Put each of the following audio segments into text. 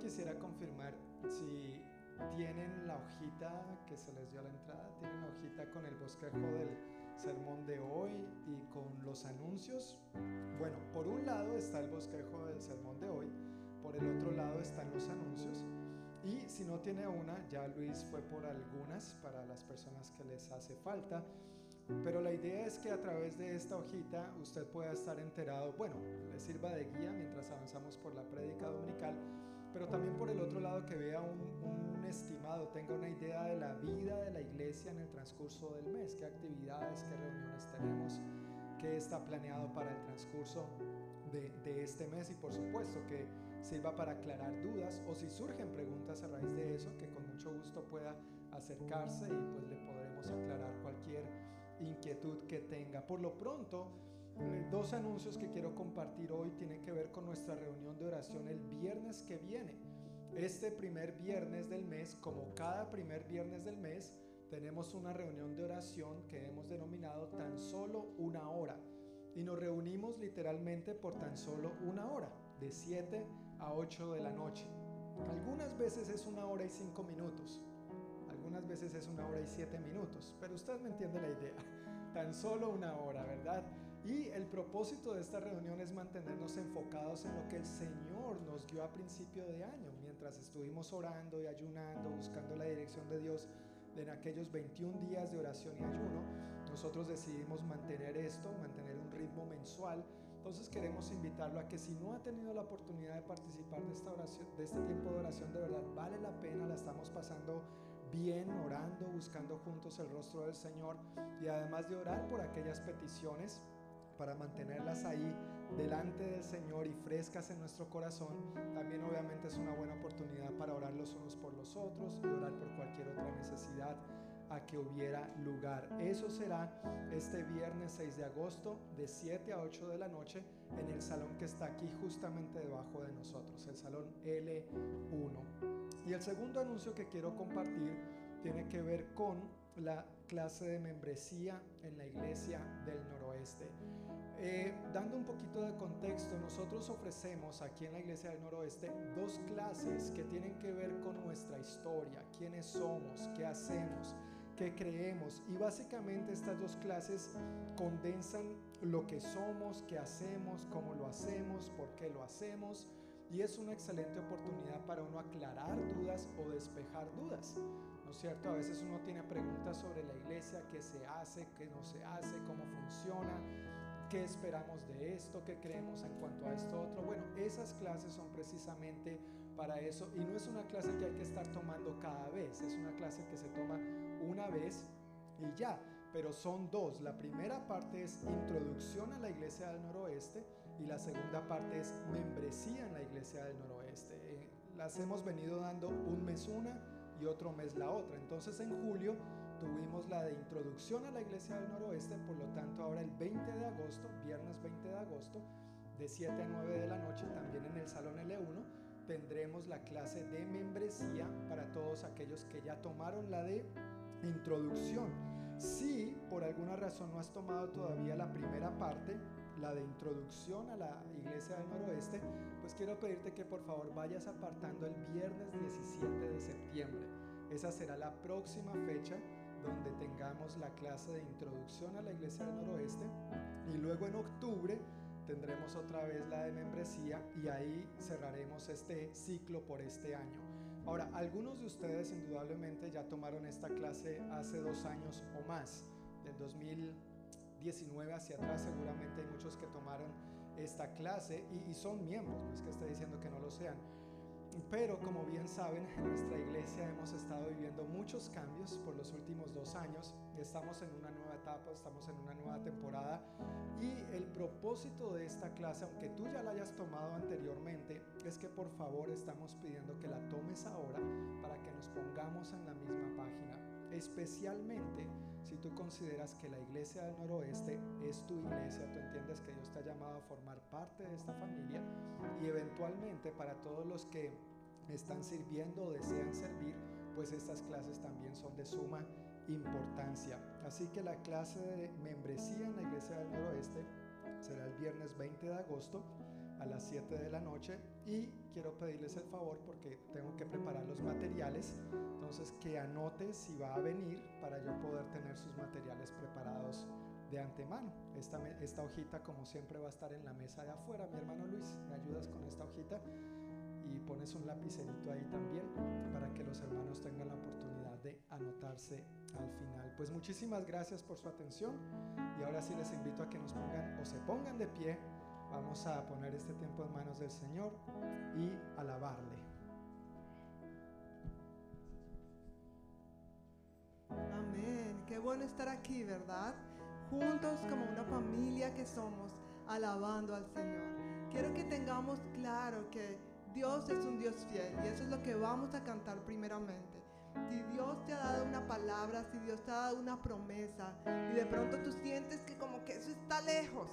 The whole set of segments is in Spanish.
quisiera confirmar si tienen la hojita que se les dio a la entrada, tienen la hojita con el bosquejo del sermón de hoy y con los anuncios. Bueno, por un lado está el bosquejo del sermón de hoy, por el otro lado están los anuncios. Y si no tiene una, ya Luis fue por algunas para las personas que les hace falta. Pero la idea es que a través de esta hojita usted pueda estar enterado, bueno, le sirva de guía mientras avanzamos por la prédica dominical, pero también por el otro lado que vea un, un, estimado, tenga una idea de la vida de la iglesia en el transcurso del mes, qué actividades, qué reuniones tenemos, qué está planeado para el transcurso de, de este mes y por supuesto que sirva para aclarar dudas o si surgen preguntas a raíz de eso, que con mucho gusto pueda acercarse y pues le podremos aclarar cualquier inquietud que tenga. Por lo pronto, dos anuncios que quiero compartir hoy tienen que ver con nuestra reunión de oración el viernes que viene. Este primer viernes del mes, como cada primer viernes del mes, tenemos una reunión de oración que hemos denominado tan solo una hora. Y nos reunimos literalmente por tan solo una hora, de 7 a 8 de la noche. Algunas veces es una hora y cinco minutos, algunas veces es una hora y siete minutos, pero usted me entiende la idea. Tan solo una hora, ¿verdad? Y el propósito de esta reunión es mantenernos enfocados en lo que el Señor nos dio a principio de año, mientras estuvimos orando y ayunando, buscando la dirección de Dios en aquellos 21 días de oración y ayuno. Nosotros decidimos mantener esto, mantener un ritmo mensual entonces queremos invitarlo a que si no ha tenido la oportunidad de participar de esta oración, de este tiempo de oración, de verdad vale la pena, la estamos pasando bien, orando, buscando juntos el rostro del Señor y además de orar por aquellas peticiones para mantenerlas ahí delante del Señor y frescas en nuestro corazón, también obviamente es una buena oportunidad para orar los unos por los otros y orar por cualquier otra necesidad a que hubiera lugar. Eso será este viernes 6 de agosto de 7 a 8 de la noche en el salón que está aquí justamente debajo de nosotros, el salón L1. Y el segundo anuncio que quiero compartir tiene que ver con la clase de membresía en la iglesia del noroeste. Eh, dando un poquito de contexto, nosotros ofrecemos aquí en la Iglesia del Noroeste dos clases que tienen que ver con nuestra historia, quiénes somos, qué hacemos, qué creemos. Y básicamente estas dos clases condensan lo que somos, qué hacemos, cómo lo hacemos, por qué lo hacemos. Y es una excelente oportunidad para uno aclarar dudas o despejar dudas. ¿No cierto? A veces uno tiene preguntas sobre la iglesia, qué se hace, qué no se hace, cómo funciona, qué esperamos de esto, qué creemos en cuanto a esto otro. Bueno, esas clases son precisamente para eso y no es una clase que hay que estar tomando cada vez, es una clase que se toma una vez y ya. Pero son dos. La primera parte es introducción a la iglesia del noroeste y la segunda parte es membresía en la iglesia del noroeste. Eh, las hemos venido dando un mes una y otro mes la otra. Entonces en julio tuvimos la de introducción a la iglesia del noroeste, por lo tanto ahora el 20 de agosto, viernes 20 de agosto, de 7 a 9 de la noche, también en el salón L1, tendremos la clase de membresía para todos aquellos que ya tomaron la de introducción. Si por alguna razón no has tomado todavía la primera parte, la de introducción a la iglesia del noroeste, quiero pedirte que por favor vayas apartando el viernes 17 de septiembre. Esa será la próxima fecha donde tengamos la clase de introducción a la iglesia del noroeste y luego en octubre tendremos otra vez la de membresía y ahí cerraremos este ciclo por este año. Ahora, algunos de ustedes indudablemente ya tomaron esta clase hace dos años o más, del 2019 hacia atrás seguramente hay muchos que tomaron esta clase y, son miembros, no es que esté diciendo que no lo sean. Pero como bien saben, en nuestra iglesia hemos estado viviendo muchos cambios por los últimos dos años. Estamos en una nueva etapa, estamos en una nueva temporada y el propósito de esta clase, aunque tú ya la hayas tomado anteriormente, es que por favor estamos pidiendo que la tomes ahora para que nos pongamos en la misma página. Especialmente si tú consideras que la iglesia del noroeste es tu iglesia, tú entiendes que Dios te ha llamado a formar parte de esta familia y eventualmente para todos los que están sirviendo o desean servir, pues estas clases también son de suma importancia. Así que la clase de membresía en la iglesia del noroeste será el viernes 20 de agosto a las 7 de la noche y quiero pedirles el favor porque tengo que preparar los materiales, entonces que anote si va a venir para yo poder tener sus materiales preparados de antemano. Esta, esta hojita como siempre va a estar en la mesa de afuera. Mi hermano Luis, ¿me ayudas con esta hojita? Y pones un lapicerito ahí también para que los hermanos tengan la oportunidad de anotarse al final. Pues muchísimas gracias por su atención y ahora sí les invito a que nos pongan o se pongan de pie. Vamos a poner este tiempo en manos del Señor y alabarle. Amén. Qué bueno estar aquí, ¿verdad? Juntos como una familia que somos, alabando al Señor. Quiero que tengamos claro que Dios es un Dios fiel y eso es lo que vamos a cantar primeramente. Si Dios te ha dado una palabra, si Dios te ha dado una promesa y de pronto tú sientes que como que eso está lejos,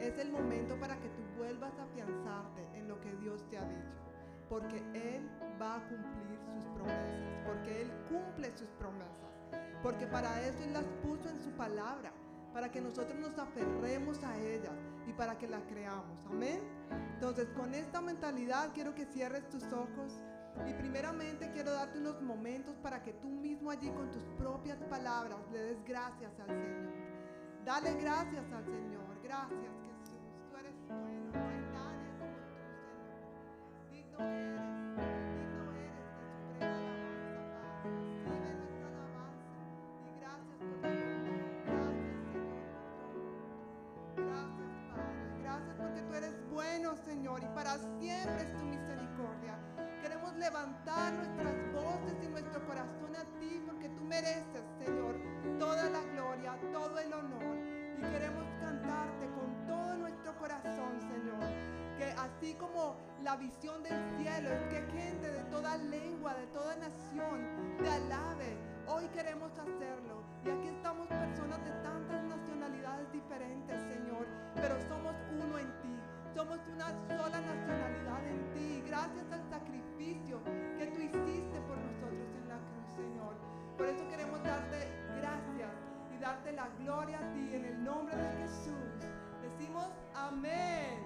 es el momento para que tú vuelvas a afianzarte en lo que Dios te ha dicho. Porque Él va a cumplir sus promesas. Porque Él cumple sus promesas. Porque para eso Él las puso en su palabra. Para que nosotros nos aferremos a ellas y para que la creamos. Amén. Entonces con esta mentalidad quiero que cierres tus ojos. Y primeramente quiero darte unos momentos para que tú mismo allí con tus propias palabras le des gracias al Señor. Dale gracias al Señor. Gracias Jesús. Tú eres bueno. No hay nadie como tú, Señor. Digno eres. Digno eres de suprema alabanza, Padre. Recibe nuestra alabanza. Y gracias por tu. Gracias, Señor, por. Gracias, Padre. Gracias porque tú eres bueno, Señor. Y para siempre es tu misericordia. Queremos levantar nuestras voces y nuestro corazón a ti porque tú mereces, Señor, toda la gloria, todo el honor. Y queremos cantarte con todo nuestro corazón, Señor. Que así como la visión del cielo es que gente de toda lengua, de toda nación, te alabe. Hoy queremos hacerlo. Y aquí estamos personas de tantas nacionalidades diferentes, Señor. Pero somos uno en ti. Somos una sola nacionalidad en ti. Gracias al sacrificio que tú hiciste por nosotros en la cruz, Señor. Por eso queremos darte gracias darte la gloria a ti en el nombre de Jesús. Decimos amén.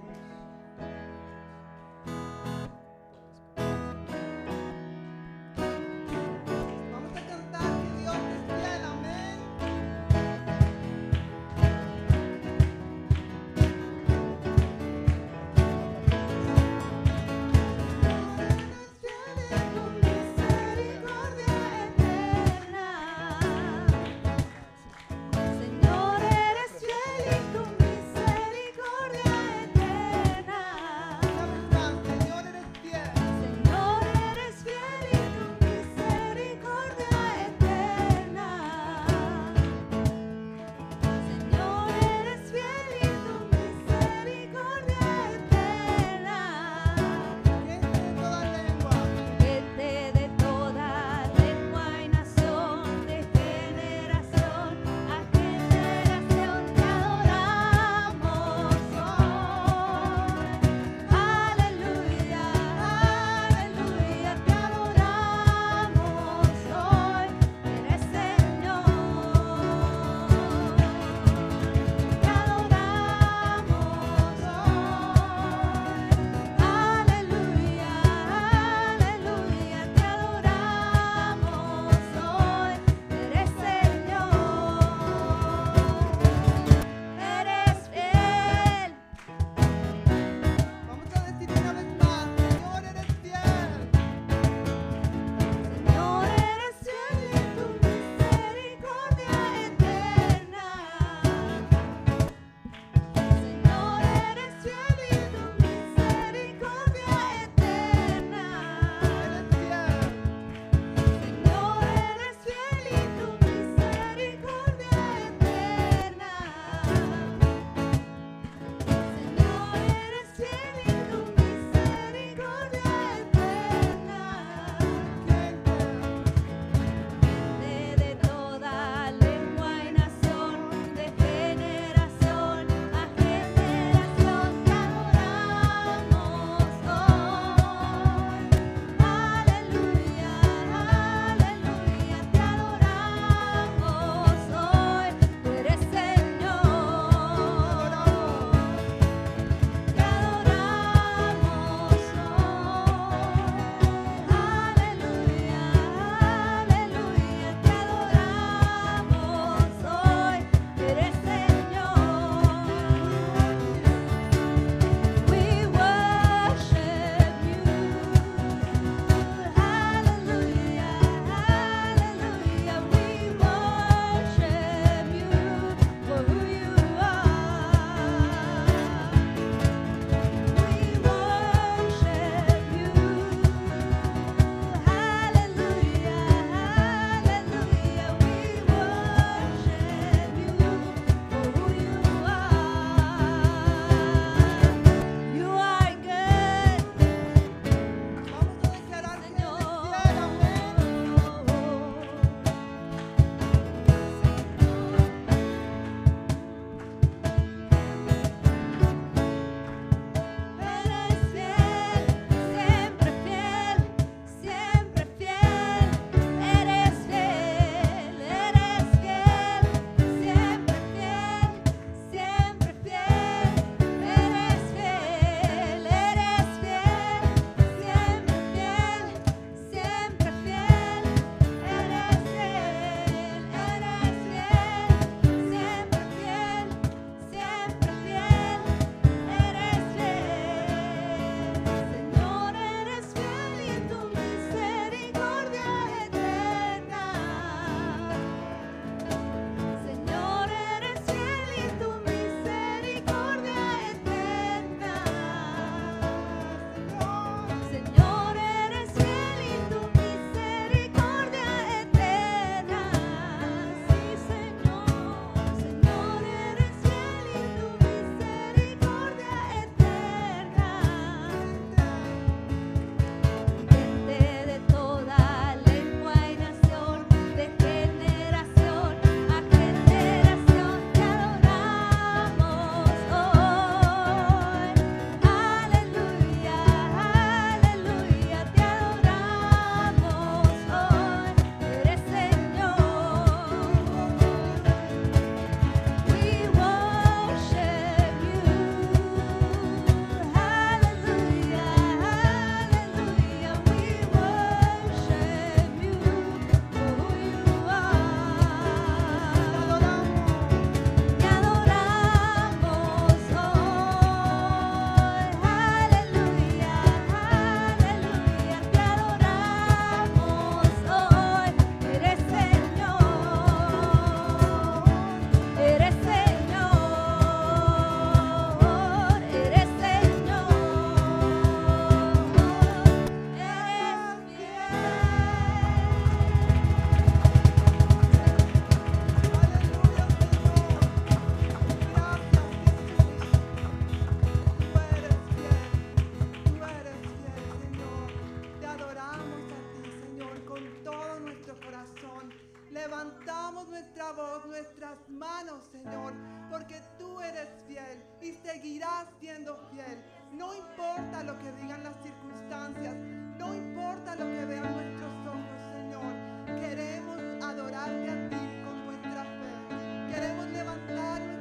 estás siendo fiel. No importa lo que digan las circunstancias, no importa lo que vean nuestros ojos, Señor. Queremos adorarte a ti con nuestra fe. Queremos levantar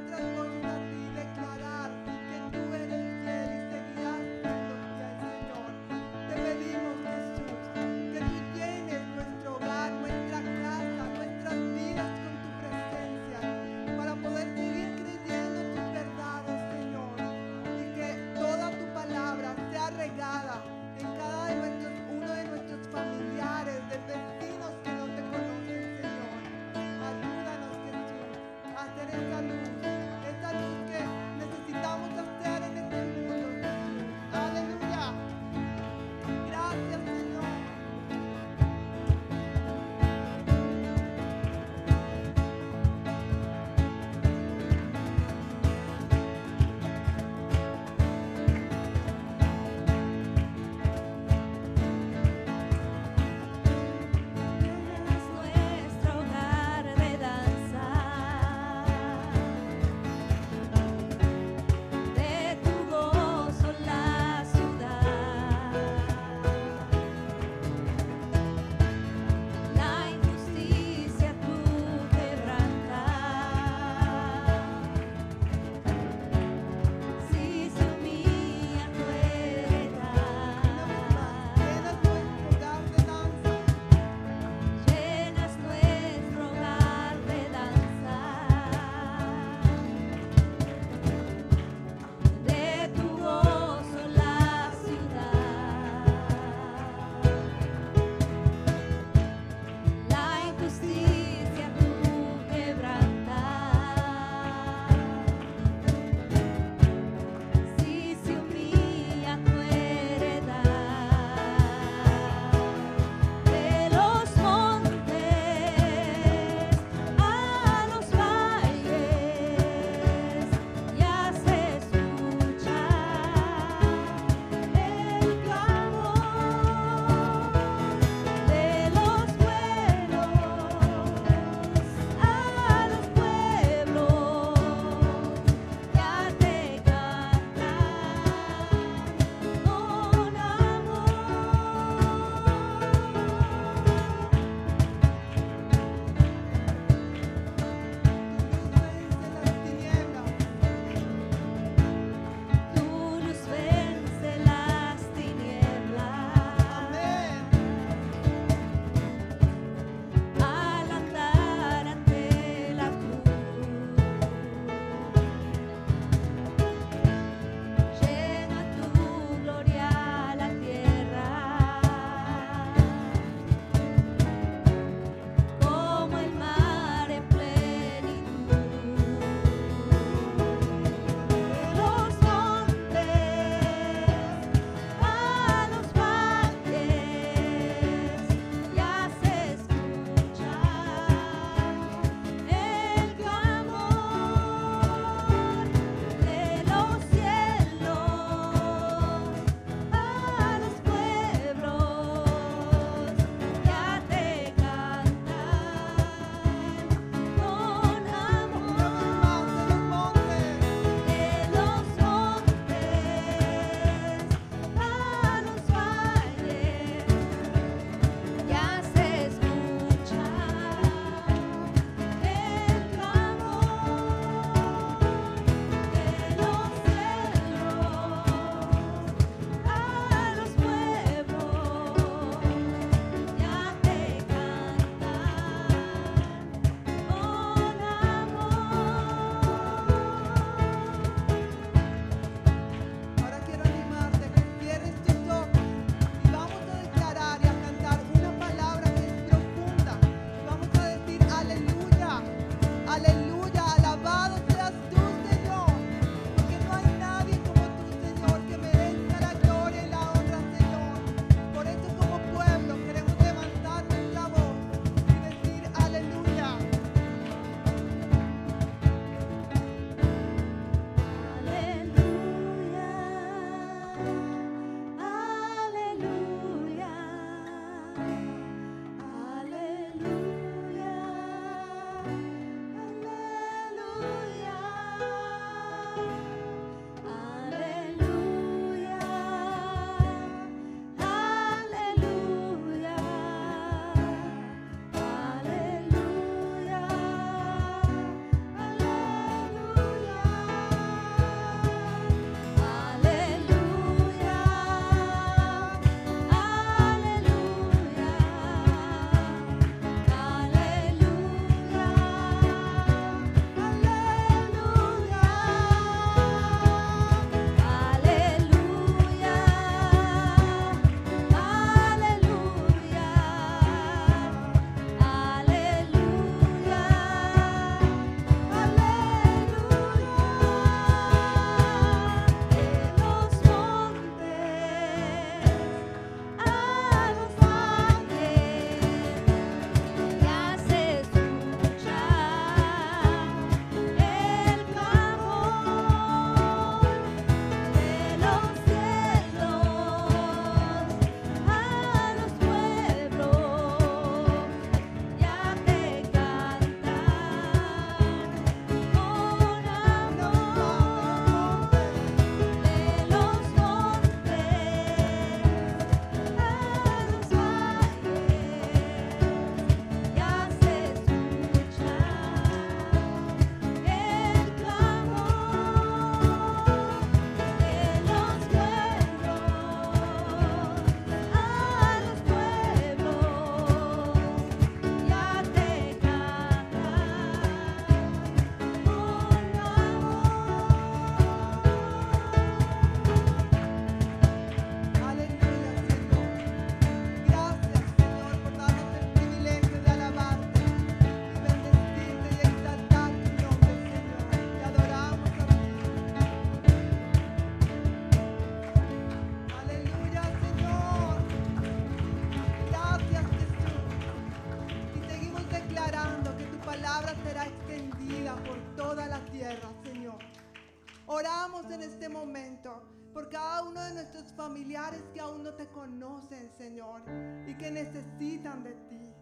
nuestros familiares que aún no te conocen, Señor, y que necesitan de ti,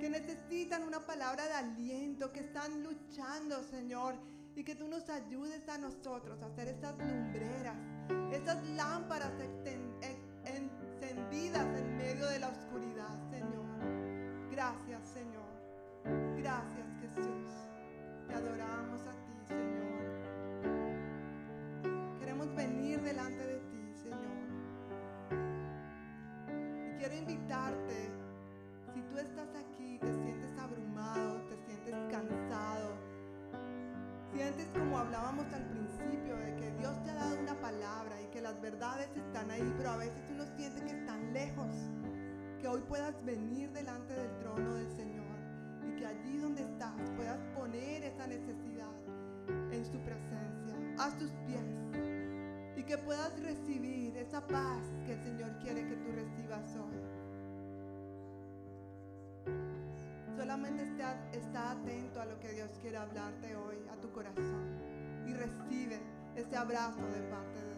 que necesitan una palabra de aliento, que están luchando, Señor, y que tú nos ayudes a nosotros a hacer estas lumbreras, estas lámparas encendidas en medio de la oscuridad, Señor. Gracias, Señor. Gracias, Jesús. Te adoramos a ti, Señor. Queremos venir delante de ti, quiero invitarte, si tú estás aquí, te sientes abrumado, te sientes cansado, sientes como hablábamos al principio, de que Dios te ha dado una palabra y que las verdades están ahí, pero a veces uno siente que están lejos, que hoy puedas venir delante del trono del Señor y que allí donde estás puedas poner esa necesidad en su presencia, a sus pies que puedas recibir esa paz que el Señor quiere que tú recibas hoy. Solamente está, está atento a lo que Dios quiere hablarte hoy, a tu corazón, y recibe ese abrazo de parte de Dios.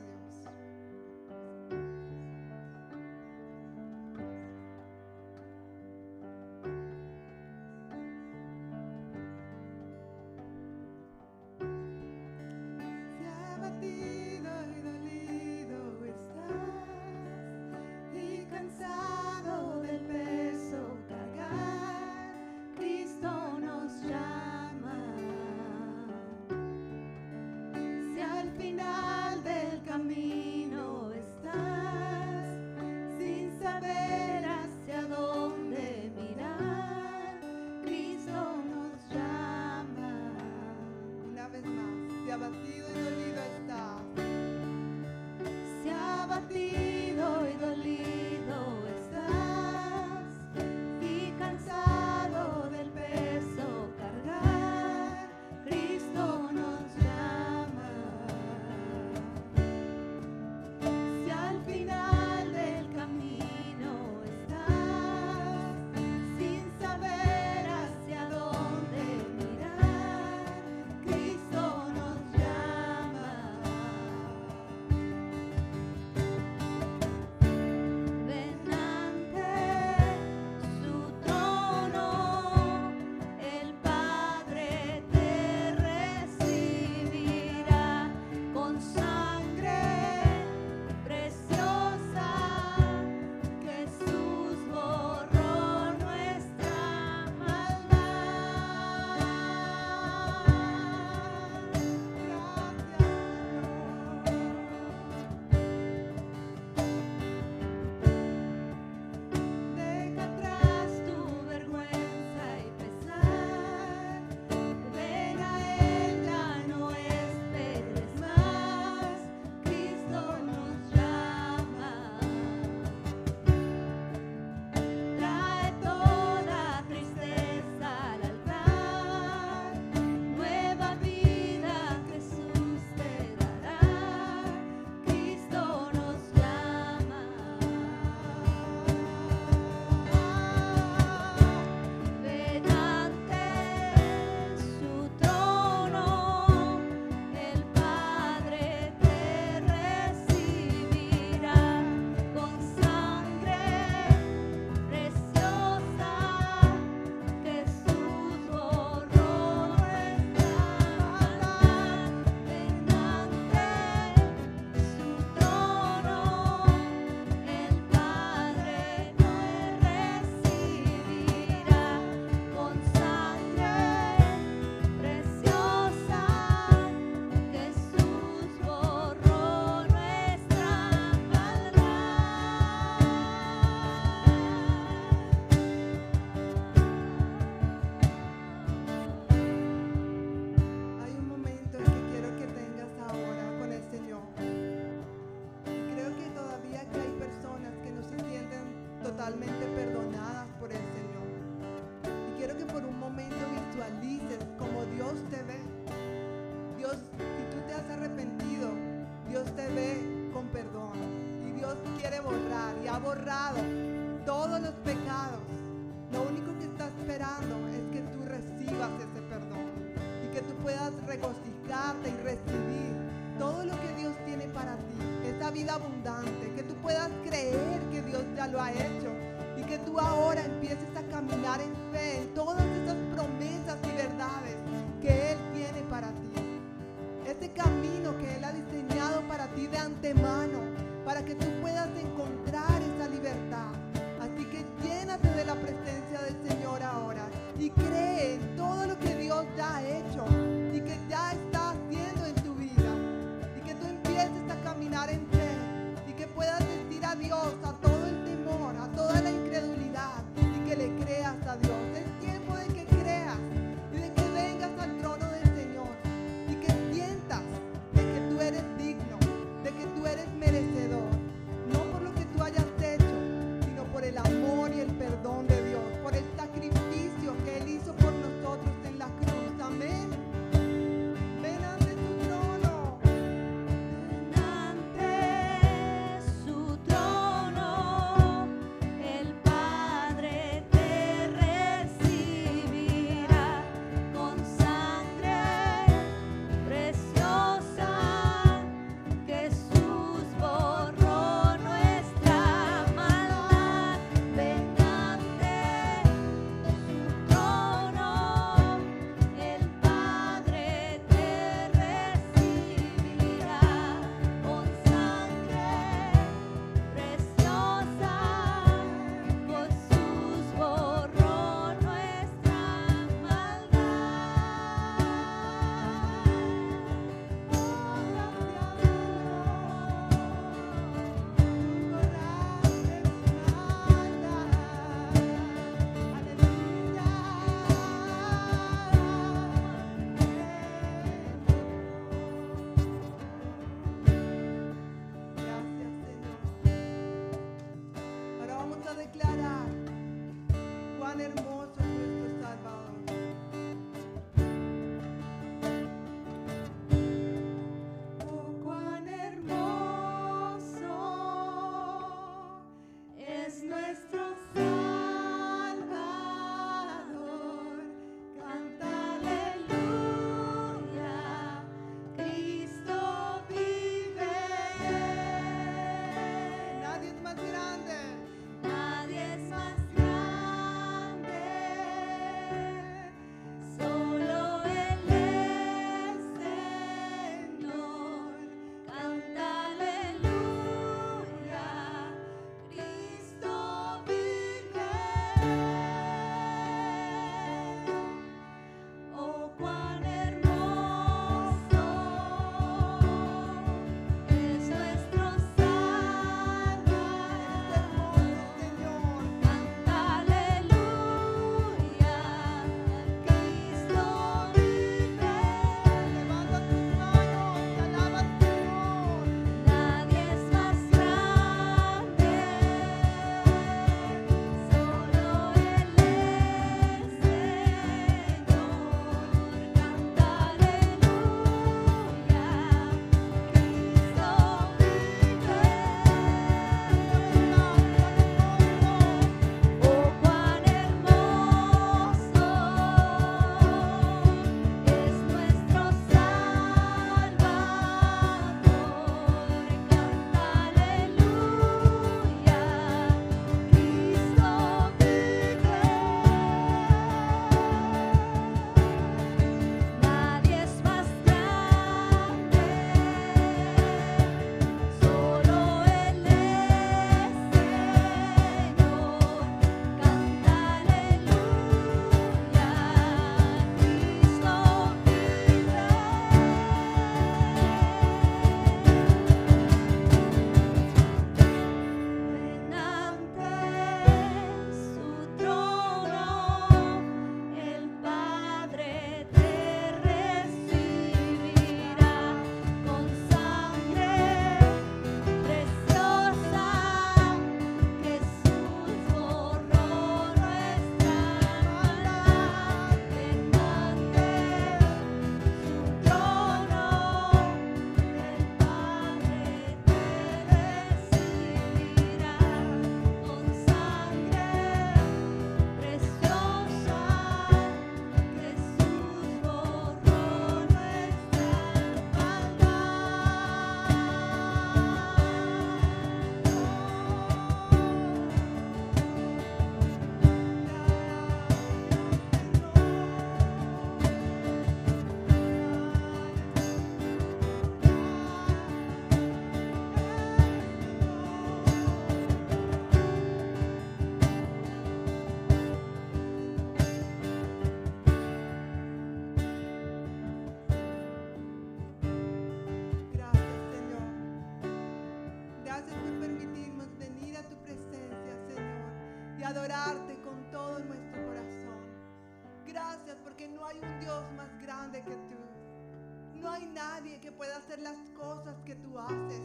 No hay nadie que pueda hacer las cosas que tú haces.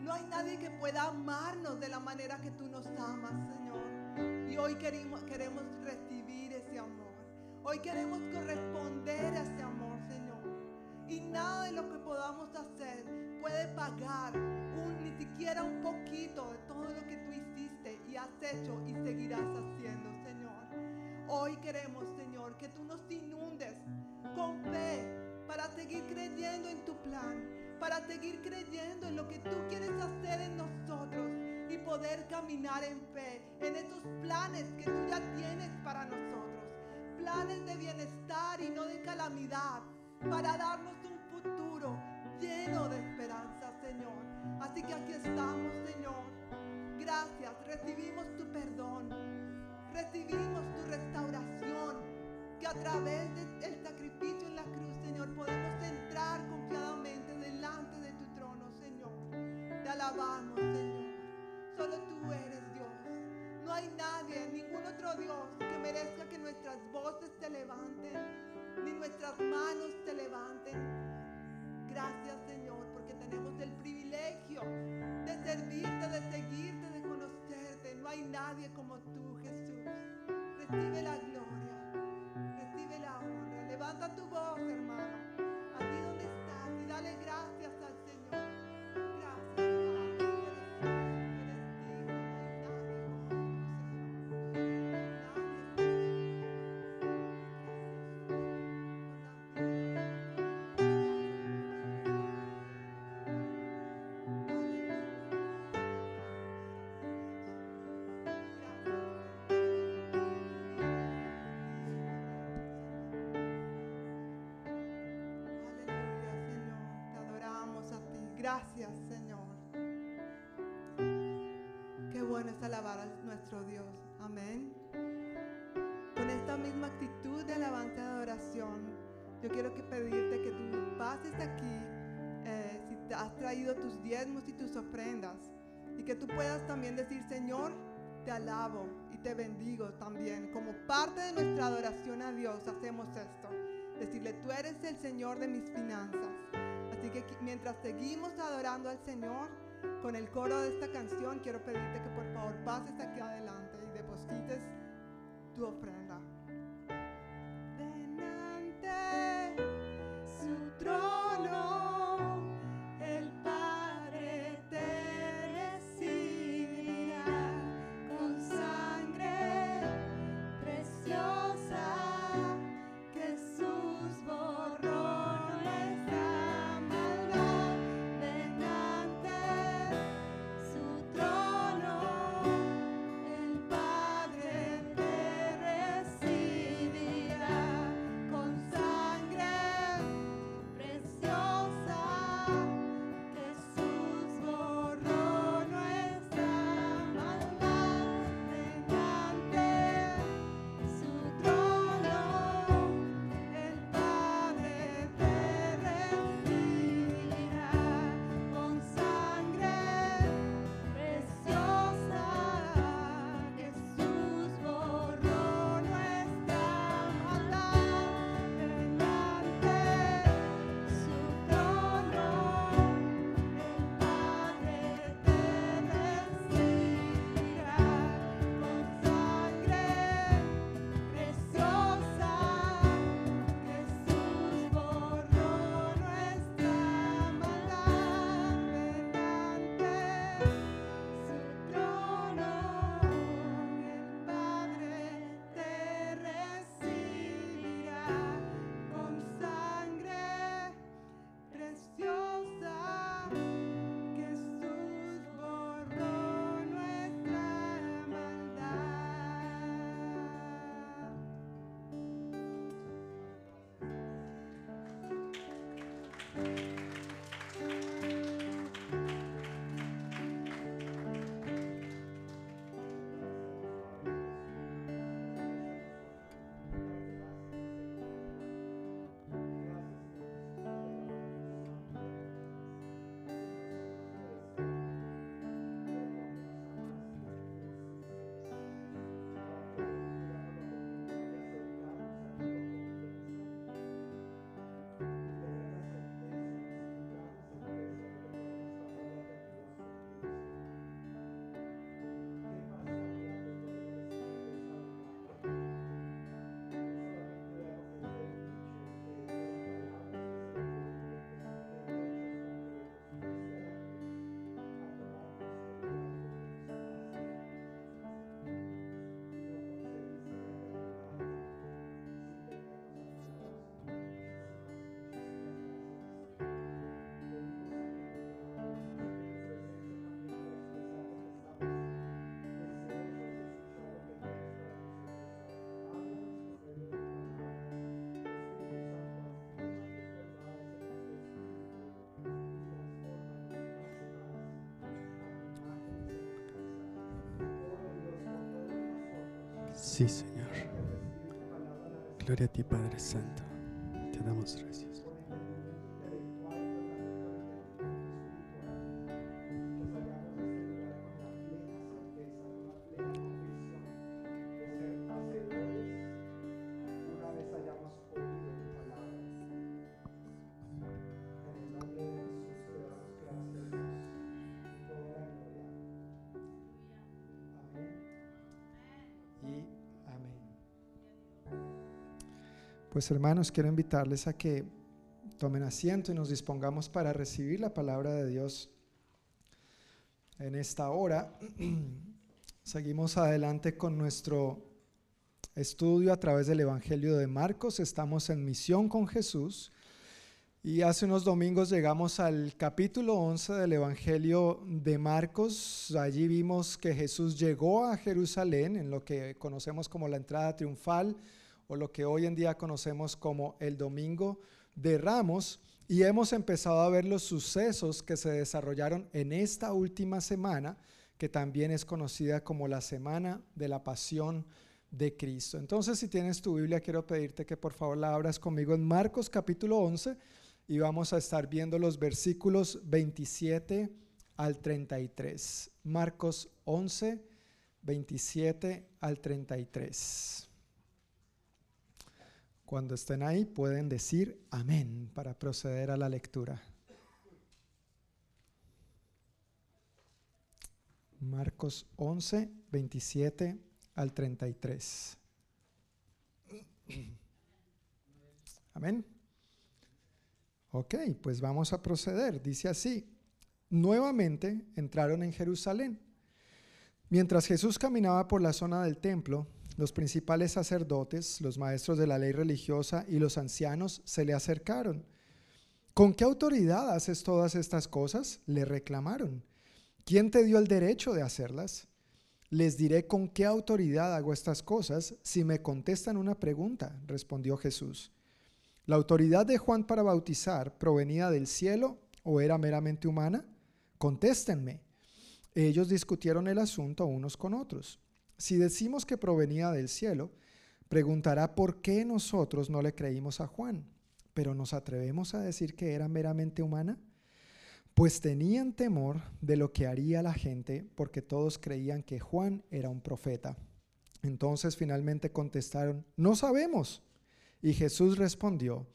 No hay nadie que pueda amarnos de la manera que tú nos amas, Señor. Y hoy queremos, queremos recibir ese amor. Hoy queremos corresponder a ese amor, Señor. Y nada de lo que podamos hacer puede pagar un, ni siquiera un poquito de todo lo que tú hiciste y has hecho y seguirás haciendo, Señor. Hoy queremos, Señor, que tú nos inundes en tu plan, para seguir creyendo en lo que tú quieres hacer en nosotros y poder caminar en fe, en esos planes que tú ya tienes para nosotros. Planes de bienestar y no de calamidad, para darnos un futuro lleno de esperanza, Señor. Así que aquí estamos, Señor. Gracias, recibimos tu perdón, recibimos tu restauración, que a través del sacrificio en la cruz, Señor, podemos entrar confiadamente delante de tu trono, Señor. Te alabamos, Señor. Solo tú eres Dios. No hay nadie, ningún otro Dios que merezca que nuestras voces te levanten, ni nuestras manos te levanten. Gracias, Señor, porque tenemos el privilegio de servirte, de seguirte, de conocerte. No hay nadie como tú, Jesús. Recibe la gloria. Levanta tu voz, hermano, allí donde estás y dale gracias y tus ofrendas, y que tú puedas también decir, Señor, te alabo y te bendigo también. Como parte de nuestra adoración a Dios hacemos esto. Decirle, tú eres el Señor de mis finanzas. Así que mientras seguimos adorando al Señor con el coro de esta canción, quiero pedirte que por favor pases aquí adelante y deposites tu ofrenda. Sí, Señor. Gloria a ti, Padre Santo. Te damos gracias. Pues hermanos, quiero invitarles a que tomen asiento y nos dispongamos para recibir la palabra de Dios en esta hora. Seguimos adelante con nuestro estudio a través del Evangelio de Marcos. Estamos en misión con Jesús. Y hace unos domingos llegamos al capítulo 11 del Evangelio de Marcos. Allí vimos que Jesús llegó a Jerusalén en lo que conocemos como la entrada triunfal lo que hoy en día conocemos como el Domingo de Ramos. Y hemos empezado a ver los sucesos que se desarrollaron en esta última semana, que también es conocida como la Semana de la Pasión de Cristo. Entonces, si tienes tu Biblia, quiero pedirte que por favor la abras conmigo en Marcos capítulo 11 y vamos a estar viendo los versículos 27 al 33. Marcos 11, 27 al 33. Cuando estén ahí pueden decir amén para proceder a la lectura. Marcos 11, 27 al 33. Amén. Ok, pues vamos a proceder. Dice así, nuevamente entraron en Jerusalén. Mientras Jesús caminaba por la zona del templo, los principales sacerdotes, los maestros de la ley religiosa y los ancianos se le acercaron. ¿Con qué autoridad haces todas estas cosas? Le reclamaron. ¿Quién te dio el derecho de hacerlas? Les diré con qué autoridad hago estas cosas si me contestan una pregunta, respondió Jesús. ¿La autoridad de Juan para bautizar provenía del cielo o era meramente humana? Contéstenme. Ellos discutieron el asunto unos con otros. Si decimos que provenía del cielo, preguntará por qué nosotros no le creímos a Juan, pero nos atrevemos a decir que era meramente humana. Pues tenían temor de lo que haría la gente porque todos creían que Juan era un profeta. Entonces finalmente contestaron, no sabemos. Y Jesús respondió,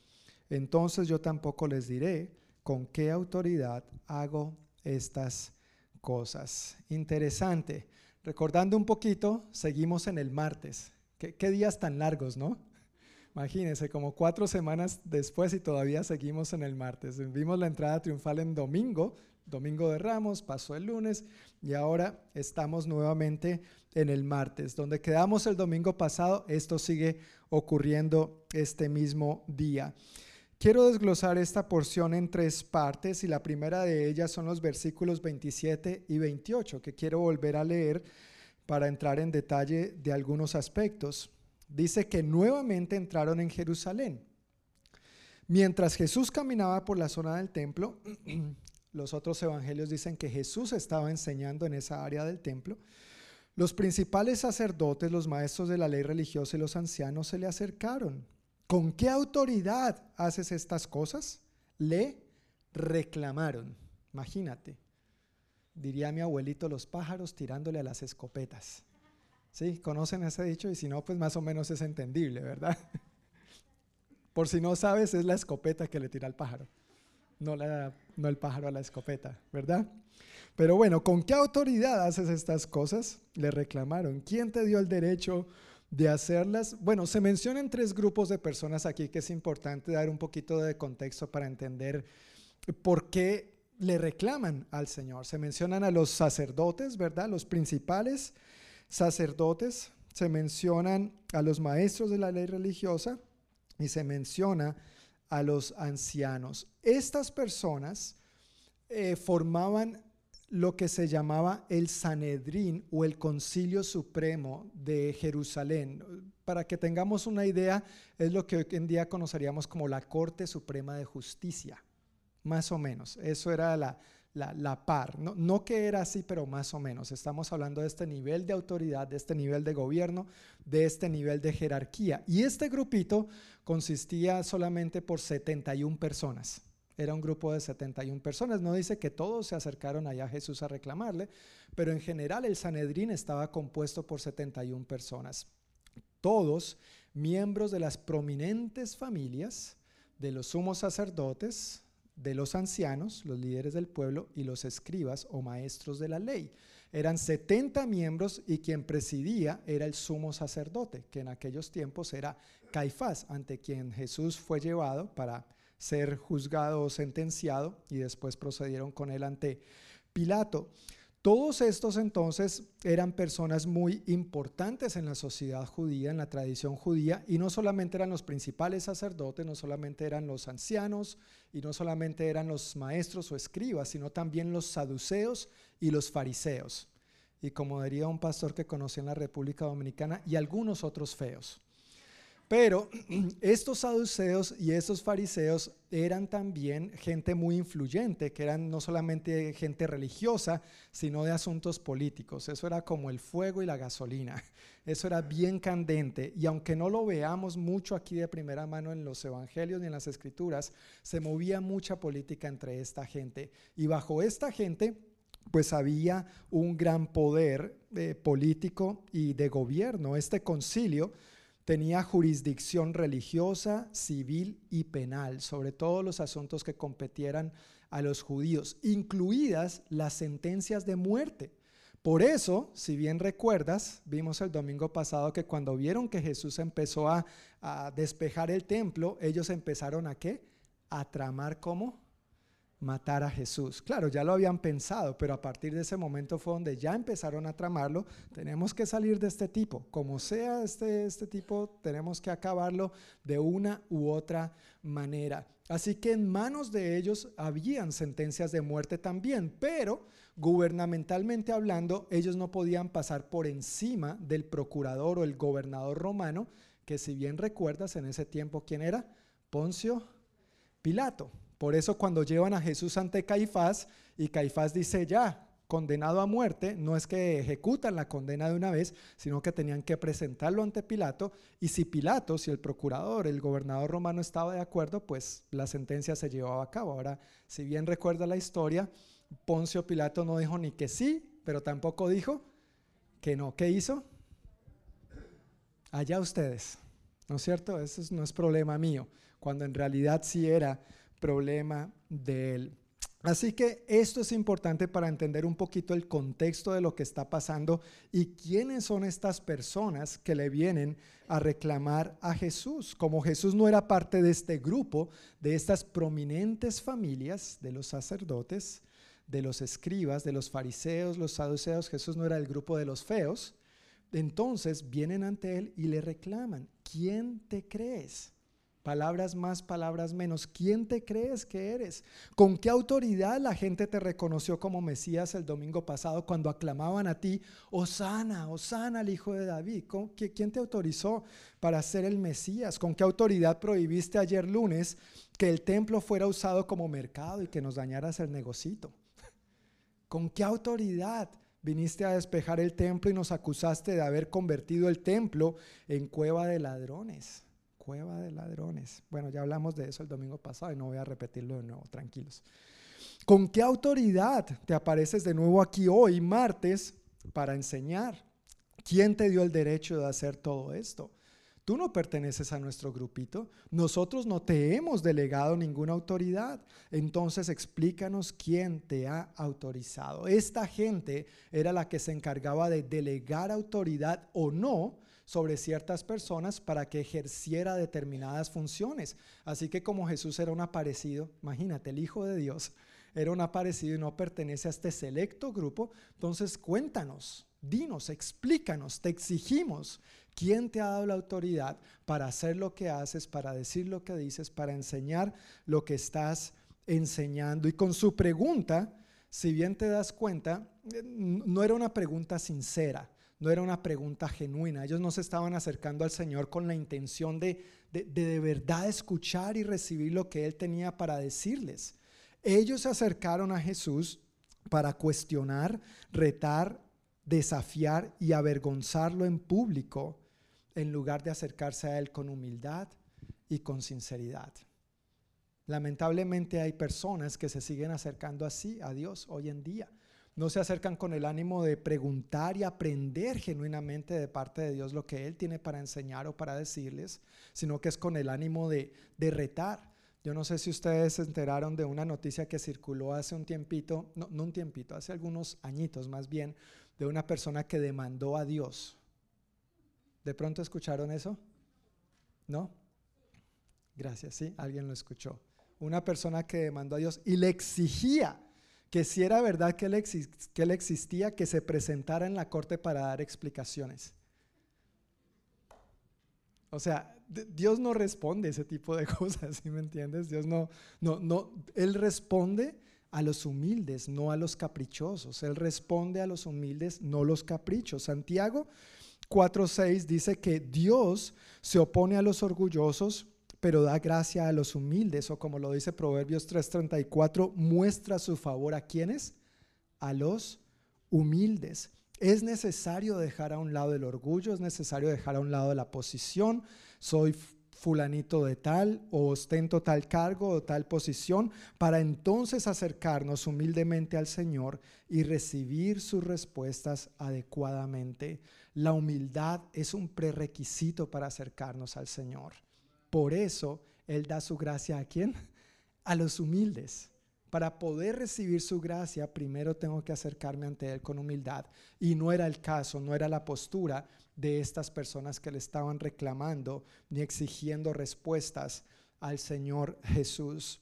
entonces yo tampoco les diré con qué autoridad hago estas cosas. Interesante. Recordando un poquito, seguimos en el martes. ¿Qué, días tan largos, no? Imagínense, como cuatro semanas después y todavía seguimos en el martes. Vimos la entrada triunfal en domingo, domingo de Ramos, pasó el lunes y ahora estamos nuevamente en el martes. Donde quedamos el domingo pasado, esto sigue ocurriendo este mismo día. Quiero desglosar esta porción en tres partes y la primera de ellas son los versículos 27 y 28 que quiero volver a leer para entrar en detalle de algunos aspectos dice que nuevamente entraron en Jerusalén. Mientras Jesús caminaba por la zona del templo, los otros evangelios dicen que Jesús estaba enseñando en esa área del templo. Los principales sacerdotes, los maestros de la ley religiosa y los ancianos se le acercaron. ¿Con qué autoridad haces estas cosas? Le reclamaron. Imagínate, diría mi abuelito, los pájaros tirándole a las escopetas. ¿Sí? ¿Conocen ese dicho? Y si no, pues más o menos es entendible, ¿verdad? Por si no sabes, es la escopeta que le tira al pájaro, no, la, no el pájaro a la escopeta, ¿verdad? Pero bueno, ¿con qué autoridad haces estas cosas? Le reclamaron. ¿Quién te dio el derecho de hacerlas? Bueno, se mencionan tres grupos de personas aquí que es importante dar un poquito de contexto para entender por qué le reclaman al Señor. Se mencionan a los sacerdotes, ¿verdad? Los principales sacerdotes, se mencionan a los maestros de la ley religiosa y se menciona a los ancianos. Estas personas eh, formaban lo que se llamaba el Sanedrín o el Concilio Supremo de Jerusalén. Para que tengamos una idea, es lo que hoy en día conoceríamos como la Corte Suprema de Justicia, más o menos. Eso era la, la, la par. No, no que era así, pero más o menos. Estamos hablando de este nivel de autoridad, de este nivel de gobierno, de este nivel de jerarquía. Y este grupito consistía solamente por 71 personas. Era un grupo de 71 personas. No dice que todos se acercaron allá a Jesús a reclamarle, pero en general el Sanedrín estaba compuesto por 71 personas. Todos miembros de las prominentes familias, de los sumos sacerdotes, de los ancianos, los líderes del pueblo y los escribas o maestros de la ley. Eran 70 miembros y quien presidía era el sumo sacerdote, que en aquellos tiempos era Caifás, ante quien Jesús fue llevado para ser juzgado o sentenciado y después procedieron con él ante Pilato. Todos estos entonces eran personas muy importantes en la sociedad judía, en la tradición judía, y no solamente eran los principales sacerdotes, no solamente eran los ancianos, y no solamente eran los maestros o escribas, sino también los saduceos y los fariseos. Y como diría un pastor que conocí en la República Dominicana, y algunos otros feos. Pero estos saduceos y estos fariseos eran también gente muy influyente, que eran no solamente gente religiosa, sino de asuntos políticos. Eso era como el fuego y la gasolina. Eso era bien candente. Y aunque no lo veamos mucho aquí de primera mano en los evangelios ni en las escrituras, se movía mucha política entre esta gente. Y bajo esta gente pues había un gran poder eh, político y de gobierno. Este concilio tenía jurisdicción religiosa, civil y penal sobre todos los asuntos que competieran a los judíos, incluidas las sentencias de muerte. Por eso, si bien recuerdas, vimos el domingo pasado que cuando vieron que Jesús empezó a, despejar el templo, ellos empezaron a qué? A tramar cómo? Matar a Jesús. Claro, ya lo habían pensado, pero a partir de ese momento fue donde ya empezaron a tramarlo. Tenemos que salir de este tipo. Como sea este, este tipo, tenemos que acabarlo de una u otra manera. Así que en manos de ellos habían sentencias de muerte también, pero gubernamentalmente hablando, ellos no podían pasar por encima del procurador o el gobernador romano, que si bien recuerdas en ese tiempo, ¿quién era? Poncio Pilato. Por eso cuando llevan a Jesús ante Caifás y Caifás dice, ya, condenado a muerte, no es que ejecutan la condena de una vez, sino que tenían que presentarlo ante Pilato. Y si Pilato, si el procurador, el gobernador romano estaba de acuerdo, pues la sentencia se llevaba a cabo. Ahora, si bien recuerda la historia, Poncio Pilato no dijo ni que sí, pero tampoco dijo que no. ¿Qué hizo? Allá ustedes, ¿no es cierto? Eso no es problema mío, cuando en realidad sí era problema de él. Así que esto es importante para entender un poquito el contexto de lo que está pasando y quiénes son estas personas que le vienen a reclamar a Jesús. Como Jesús no era parte de este grupo, de estas prominentes familias de los sacerdotes, de los escribas, de los fariseos, los saduceos, Jesús no era el grupo de los feos, entonces vienen ante él y le reclaman, ¿quién te crees? Palabras más, palabras menos. ¿Quién te crees que eres? ¿Con qué autoridad la gente te reconoció como Mesías el domingo pasado cuando aclamaban a ti, Osana, Osana, el hijo de David? ¿Quién te autorizó para ser el Mesías? ¿Con qué autoridad prohibiste ayer lunes que el templo fuera usado como mercado y que nos dañaras el negocito? ¿Con qué autoridad? viniste a despejar el templo y nos acusaste de haber convertido el templo en cueva de ladrones cueva de ladrones. Bueno, ya hablamos de eso el domingo pasado y no voy a repetirlo de nuevo, tranquilos. ¿Con qué autoridad te apareces de nuevo aquí hoy, martes, para enseñar? ¿Quién te dio el derecho de hacer todo esto? Tú no perteneces a nuestro grupito. Nosotros no te hemos delegado ninguna autoridad. Entonces explícanos quién te ha autorizado. Esta gente era la que se encargaba de delegar autoridad o no sobre ciertas personas para que ejerciera determinadas funciones. Así que como Jesús era un aparecido, imagínate, el Hijo de Dios era un aparecido y no pertenece a este selecto grupo, entonces cuéntanos, dinos, explícanos, te exigimos ¿Quién te ha dado la autoridad para hacer lo que haces, para decir lo que dices, para enseñar lo que estás enseñando? Y con su pregunta, si bien te das cuenta, eh, no era una pregunta sincera no era una pregunta genuina. Ellos no se estaban acercando al Señor con la intención de de, de verdad escuchar y recibir lo que Él tenía para decirles. Ellos se acercaron a Jesús para cuestionar, retar, desafiar y avergonzarlo en público, en lugar de acercarse a Él con humildad y con sinceridad. Lamentablemente hay personas que se siguen acercando así a Dios hoy en día. No se acercan con el ánimo de preguntar y aprender genuinamente de parte de Dios lo que Él tiene para enseñar o para decirles, sino que es con el ánimo de, de retar. Yo no sé si ustedes se enteraron de una noticia que circuló hace un tiempito, no, no un tiempito, hace algunos añitos más bien, de una persona que demandó a Dios. ¿De pronto escucharon eso? ¿No? Gracias, sí, alguien lo escuchó. Una persona que demandó a Dios y le exigía que si era verdad que él, que él existía, que se presentara en la corte para dar explicaciones. O sea, Dios no responde ese tipo de cosas, ¿sí me entiendes? Dios no, no, no, Él responde a los humildes, no a los caprichosos. Él responde a los humildes, no los caprichos. Santiago 4.6 dice que Dios se opone a los orgullosos, pero da gracia a los humildes. O como lo dice Proverbios 3.34, muestra su favor a quienes? A los humildes. Es necesario dejar a un lado el orgullo, es necesario dejar a un lado la posición. Soy fulanito de tal o ostento tal cargo o tal posición, para entonces acercarnos humildemente al Señor y recibir sus respuestas adecuadamente. La humildad es un prerequisito para acercarnos al Señor. Por eso Él da su gracia a quién? A los humildes. Para poder recibir su gracia, primero tengo que acercarme ante Él con humildad. Y no era el caso, no era la postura de estas personas que le estaban reclamando ni exigiendo respuestas al Señor Jesús.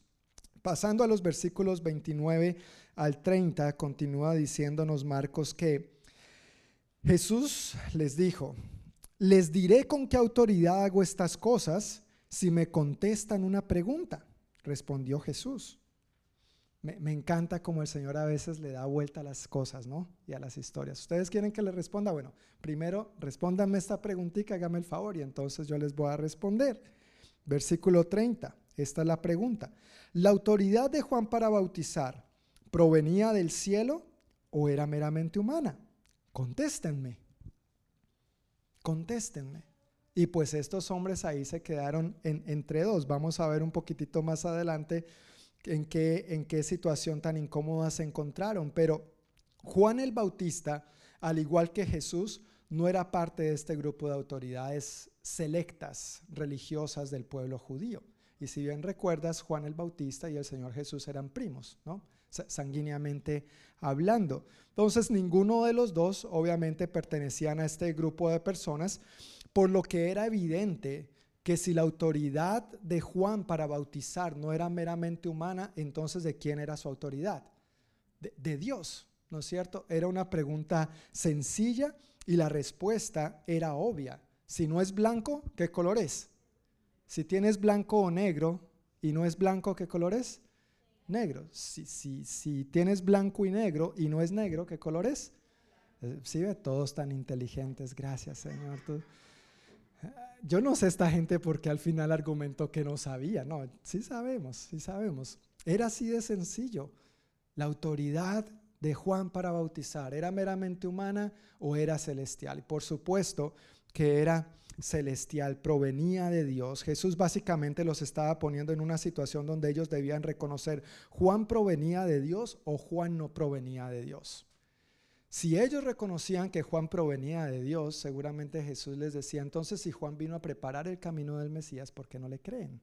Pasando a los versículos 29 al 30, continúa diciéndonos Marcos que Jesús les dijo, les diré con qué autoridad hago estas cosas si me contestan una pregunta, respondió Jesús. Me, encanta como el Señor a veces le da vuelta a las cosas, ¿no? Y a las historias. ¿Ustedes quieren que les responda? Bueno, primero respóndanme esta preguntita, hágame el favor y entonces yo les voy a responder. Versículo 30, esta es la pregunta. ¿La autoridad de Juan para bautizar provenía del cielo o era meramente humana? Contéstenme. Contéstenme. Y pues estos hombres ahí se quedaron entre dos. Vamos a ver un poquitito más adelante en qué, en qué situación tan incómoda se encontraron. Pero Juan el Bautista, al igual que Jesús, no era parte de este grupo de autoridades selectas religiosas del pueblo judío. Y si bien recuerdas, Juan el Bautista y el Señor Jesús eran primos, ¿no? sanguíneamente hablando. Entonces, ninguno de los dos obviamente pertenecían a este grupo de personas, por lo que era evidente que si la autoridad de Juan para bautizar no era meramente humana, entonces ¿de quién era su autoridad? De, Dios, ¿no es cierto? Era una pregunta sencilla y la respuesta era obvia. Si no es blanco, ¿qué color es? Si tienes blanco o negro y no es blanco, ¿qué color es? Negro. Si, si, si tienes blanco y negro y no es negro, ¿qué color es? Eh, sí, todos tan inteligentes, gracias Señor. Yo no sé esta gente porque al final argumentó que no sabía. No, sí sabemos, sí sabemos. Era así de sencillo. La autoridad de Juan para bautizar, ¿era meramente humana o era celestial? Y por supuesto que era celestial, provenía de Dios. Jesús básicamente los estaba poniendo en una situación donde ellos debían reconocer, ¿Juan provenía de Dios o Juan no provenía de Dios? Si ellos reconocían que Juan provenía de Dios, seguramente Jesús les decía, entonces si Juan vino a preparar el camino del Mesías, ¿por qué no le creen?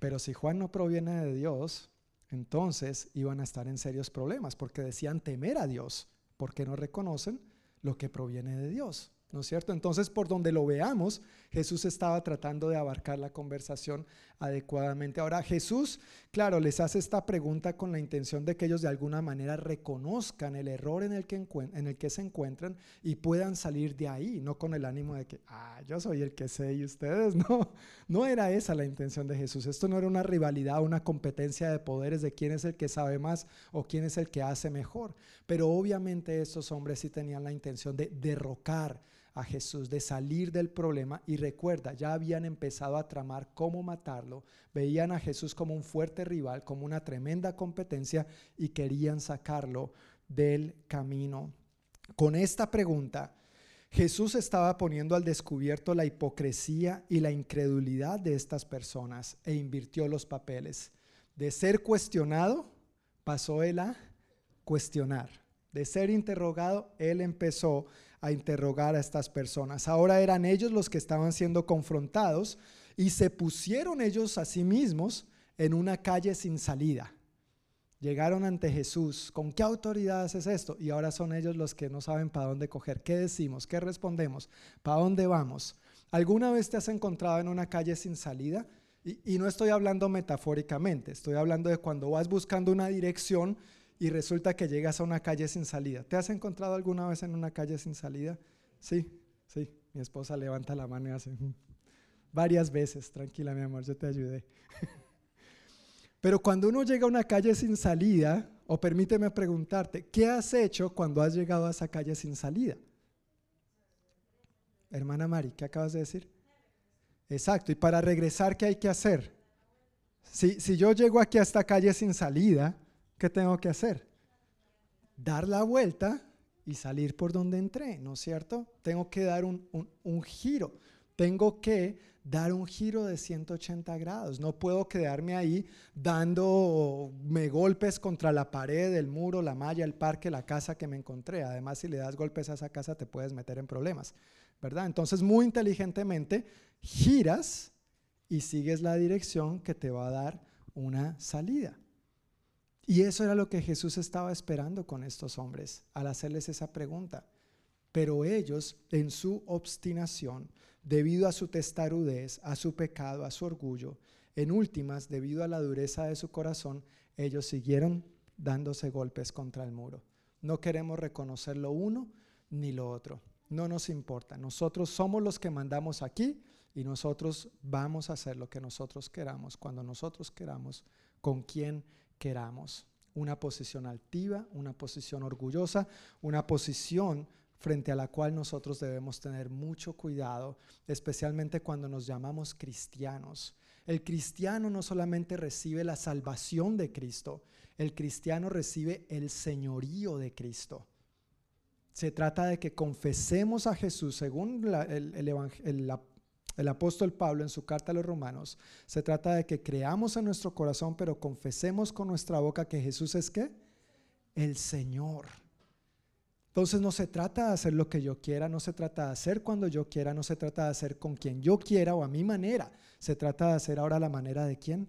Pero si Juan no proviene de Dios, entonces iban a estar en serios problemas, porque decían temer a Dios, porque no reconocen lo que proviene de Dios. ¿No es cierto? Entonces, por donde lo veamos, Jesús estaba tratando de abarcar la conversación adecuadamente. Ahora, Jesús, claro, les hace esta pregunta con la intención de que ellos de alguna manera reconozcan el error en el que, en el que se encuentran y puedan salir de ahí, no con el ánimo de que, ah, yo soy el que sé y ustedes no. No era esa la intención de Jesús. Esto no era una rivalidad, una competencia de poderes de quién es el que sabe más o quién es el que hace mejor. Pero obviamente estos hombres sí tenían la intención de derrocar a Jesús, de salir del problema. Y recuerda, ya habían empezado a tramar cómo matarlo. Veían a Jesús como un fuerte rival, como una tremenda competencia y querían sacarlo del camino. Con esta pregunta, Jesús estaba poniendo al descubierto la hipocresía y la incredulidad de estas personas e invirtió los papeles. De ser cuestionado, pasó él a cuestionar. De ser interrogado, él empezó a interrogar a estas personas. Ahora eran ellos los que estaban siendo confrontados y se pusieron ellos a sí mismos en una calle sin salida. Llegaron ante Jesús. ¿Con qué autoridad haces esto? Y ahora son ellos los que no saben para dónde coger. ¿Qué decimos? ¿Qué respondemos? ¿Para dónde vamos? ¿Alguna vez te has encontrado en una calle sin salida? Y, y, no estoy hablando metafóricamente, estoy hablando de cuando vas buscando una dirección y resulta que llegas a una calle sin salida. ¿Te has encontrado alguna vez en una calle sin salida? Sí, sí. Mi esposa levanta la mano y hace varias veces. Tranquila, mi amor, yo te ayudé. Pero cuando uno llega a una calle sin salida, o permíteme preguntarte, ¿qué has hecho cuando has llegado a esa calle sin salida? Hermana Mari, ¿qué acabas de decir? Exacto, y para regresar, ¿qué hay que hacer? Si, si yo llego aquí a esta calle sin salida, ¿qué tengo que hacer? Dar la vuelta y salir por donde entré, ¿no es cierto? Tengo que dar un, giro, tengo que dar un giro de 180 grados. No puedo quedarme ahí dándome golpes contra la pared, el muro, la malla, el parque, la casa que me encontré. Además, si le das golpes a esa casa, te puedes meter en problemas, ¿verdad? Entonces, muy inteligentemente, giras y sigues la dirección que te va a dar una salida. Y eso era lo que Jesús estaba esperando con estos hombres al hacerles esa pregunta. Pero ellos, en su obstinación, debido a su testarudez, a su pecado, a su orgullo, en últimas, debido a la dureza de su corazón, ellos siguieron dándose golpes contra el muro. No queremos reconocer lo uno ni lo otro. No nos importa. Nosotros somos los que mandamos aquí y nosotros vamos a hacer lo que nosotros queramos, cuando nosotros queramos, con quien queramos. Una posición altiva, una posición orgullosa, una posición frente a la cual nosotros debemos tener mucho cuidado, especialmente cuando nos llamamos cristianos. El cristiano no solamente recibe la salvación de Cristo, el cristiano recibe el señorío de Cristo. Se trata de que confesemos a Jesús, según el, el, el apóstol Pablo en su carta a los romanos, se trata de que creamos en nuestro corazón, pero confesemos con nuestra boca que Jesús es qué? El Señor. Entonces no se trata de hacer lo que yo quiera, no se trata de hacer cuando yo quiera, no se trata de hacer con quien yo quiera o a mi manera. Se trata de hacer ahora la manera de quién?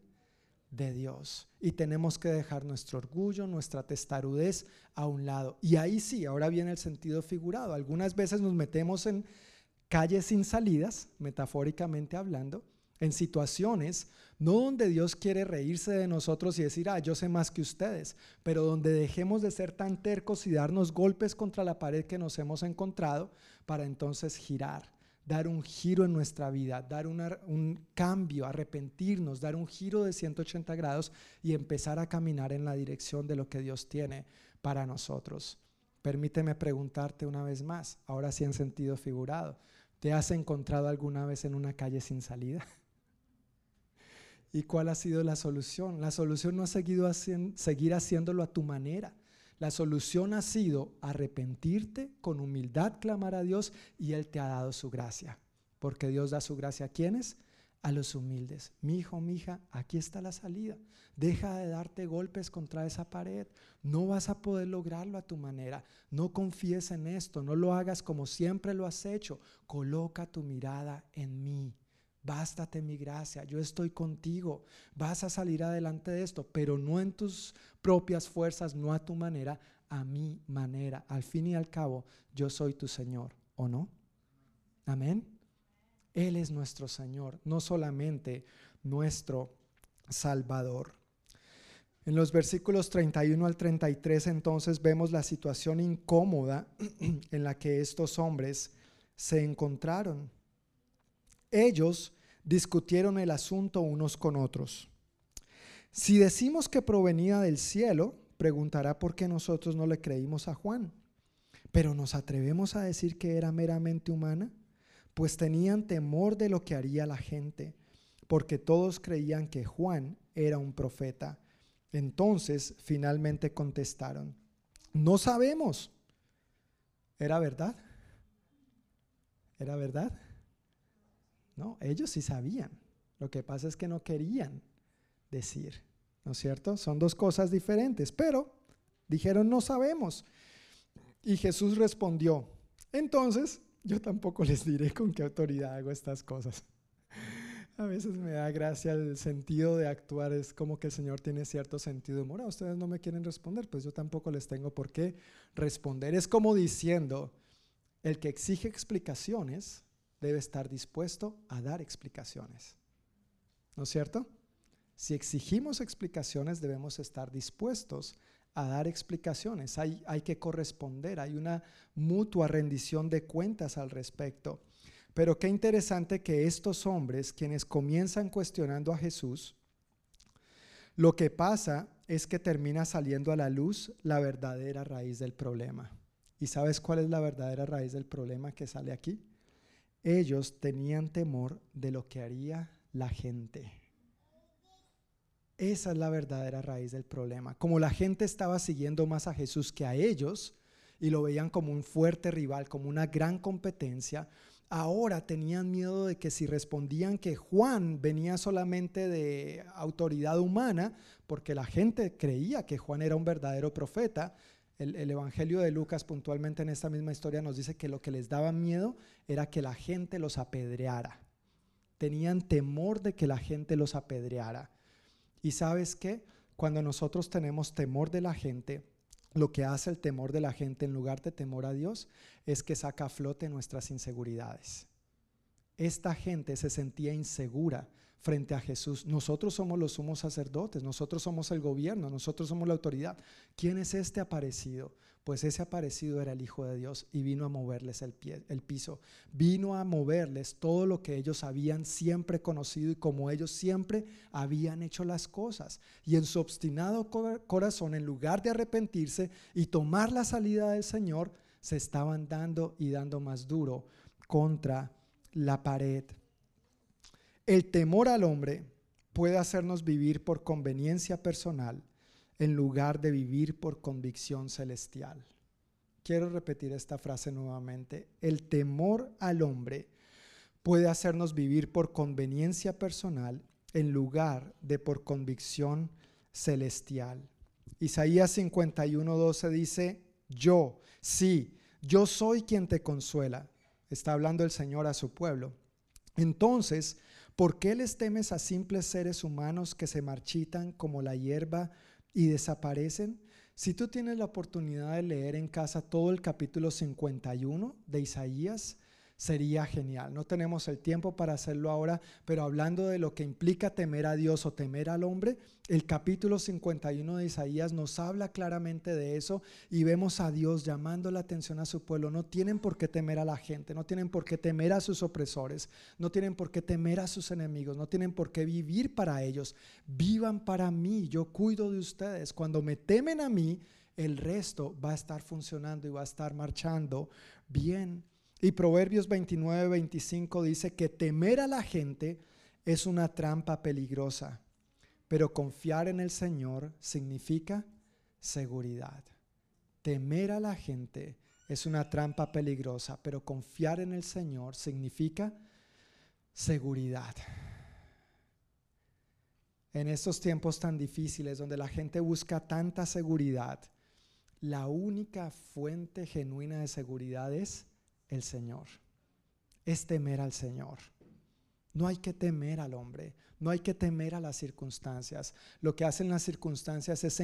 De Dios. Y tenemos que dejar nuestro orgullo, nuestra testarudez a un lado. Y ahí sí, ahora viene el sentido figurado. Algunas veces nos metemos en calles sin salidas, metafóricamente hablando, en situaciones no donde Dios quiere reírse de nosotros y decir, ah, yo sé más que ustedes, pero donde dejemos de ser tan tercos y darnos golpes contra la pared que nos hemos encontrado para entonces girar, dar un giro en nuestra vida, dar un cambio, arrepentirnos, dar un giro de 180 grados y empezar a caminar en la dirección de lo que Dios tiene para nosotros. Permíteme preguntarte una vez más, ahora sí en sentido figurado, ¿te has encontrado alguna vez en una calle sin salida? ¿Y cuál ha sido la solución? La solución no ha seguido seguir haciéndolo a tu manera. La solución ha sido arrepentirte, con humildad clamar a Dios y Él te ha dado su gracia. Porque Dios da su gracia a quienes? A los humildes. Mi hijo, mi hija, aquí está la salida. Deja de darte golpes contra esa pared. No vas a poder lograrlo a tu manera. No confíes en esto. No lo hagas como siempre lo has hecho. Coloca tu mirada en mí. Bástate mi gracia, yo estoy contigo, vas a salir adelante de esto, pero no en tus propias fuerzas, no a tu manera, a mi manera. Al fin y al cabo, yo soy tu Señor, ¿o no? Amén. Él es nuestro Señor, no solamente nuestro Salvador. En los versículos 31 al 33 entonces vemos la situación incómoda en la que estos hombres se encontraron. Ellos discutieron el asunto unos con otros. Si decimos que provenía del cielo, preguntará por qué nosotros no le creímos a Juan. Pero nos atrevemos a decir que era meramente humana, pues tenían temor de lo que haría la gente, porque todos creían que Juan era un profeta. Entonces finalmente contestaron, no sabemos. ¿Era verdad? ¿Era verdad? No, ellos sí sabían. Lo que pasa es que no querían decir, ¿no es cierto? Son dos cosas diferentes, pero dijeron no sabemos. Y Jesús respondió, entonces yo tampoco les diré con qué autoridad hago estas cosas. A veces me da gracia el sentido de actuar, es como que el Señor tiene cierto sentido de humor. ustedes no me quieren responder, pues yo tampoco les tengo por qué responder. Es como diciendo, el que exige explicaciones debe estar dispuesto a dar explicaciones. ¿No es cierto? Si exigimos explicaciones, debemos estar dispuestos a dar explicaciones. Hay, hay que corresponder, hay una mutua rendición de cuentas al respecto. Pero qué interesante que estos hombres, quienes comienzan cuestionando a Jesús, lo que pasa es que termina saliendo a la luz la verdadera raíz del problema. ¿Y sabes cuál es la verdadera raíz del problema que sale aquí? Ellos tenían temor de lo que haría la gente. Esa es la verdadera raíz del problema. Como la gente estaba siguiendo más a Jesús que a ellos y lo veían como un fuerte rival, como una gran competencia, ahora tenían miedo de que si respondían que Juan venía solamente de autoridad humana, porque la gente creía que Juan era un verdadero profeta, el, Evangelio de Lucas puntualmente en esta misma historia nos dice que lo que les daba miedo era que la gente los apedreara. Tenían temor de que la gente los apedreara. Y sabes qué? Cuando nosotros tenemos temor de la gente, lo que hace el temor de la gente en lugar de temor a Dios es que saca a flote nuestras inseguridades. Esta gente se sentía insegura frente a Jesús. Nosotros somos los sumos sacerdotes, nosotros somos el gobierno, nosotros somos la autoridad. ¿Quién es este aparecido? Pues ese aparecido era el Hijo de Dios y vino a moverles el, el piso, vino a moverles todo lo que ellos habían siempre conocido y como ellos siempre habían hecho las cosas. Y en su obstinado corazón, en lugar de arrepentirse y tomar la salida del Señor, se estaban dando y dando más duro contra la pared. El temor al hombre puede hacernos vivir por conveniencia personal en lugar de vivir por convicción celestial. Quiero repetir esta frase nuevamente. El temor al hombre puede hacernos vivir por conveniencia personal en lugar de por convicción celestial. Isaías 51:12 dice, yo, sí, yo soy quien te consuela. Está hablando el Señor a su pueblo. Entonces, ¿por qué les temes a simples seres humanos que se marchitan como la hierba y desaparecen. Si tú tienes la oportunidad de leer en casa todo el capítulo 51 de Isaías, sería genial. No tenemos el tiempo para hacerlo ahora, pero hablando de lo que implica temer a Dios o temer al hombre, el capítulo 51 de Isaías nos habla claramente de eso y vemos a Dios llamando la atención a su pueblo. No tienen por qué temer a la gente, no tienen por qué temer a sus opresores, no tienen por qué temer a sus enemigos, no tienen por qué vivir para ellos. Vivan para mí, yo cuido de ustedes. Cuando me temen a mí, el resto va a estar funcionando y va a estar marchando bien. Y Proverbios 29, 25 dice que temer a la gente es una trampa peligrosa, pero confiar en el Señor significa seguridad. Temer a la gente es una trampa peligrosa, pero confiar en el Señor significa seguridad. En estos tiempos tan difíciles donde la gente busca tanta seguridad, la única fuente genuina de seguridad es el Señor. Es temer al Señor. No hay que temer al hombre, no hay que temer a las circunstancias. Lo que hacen las circunstancias es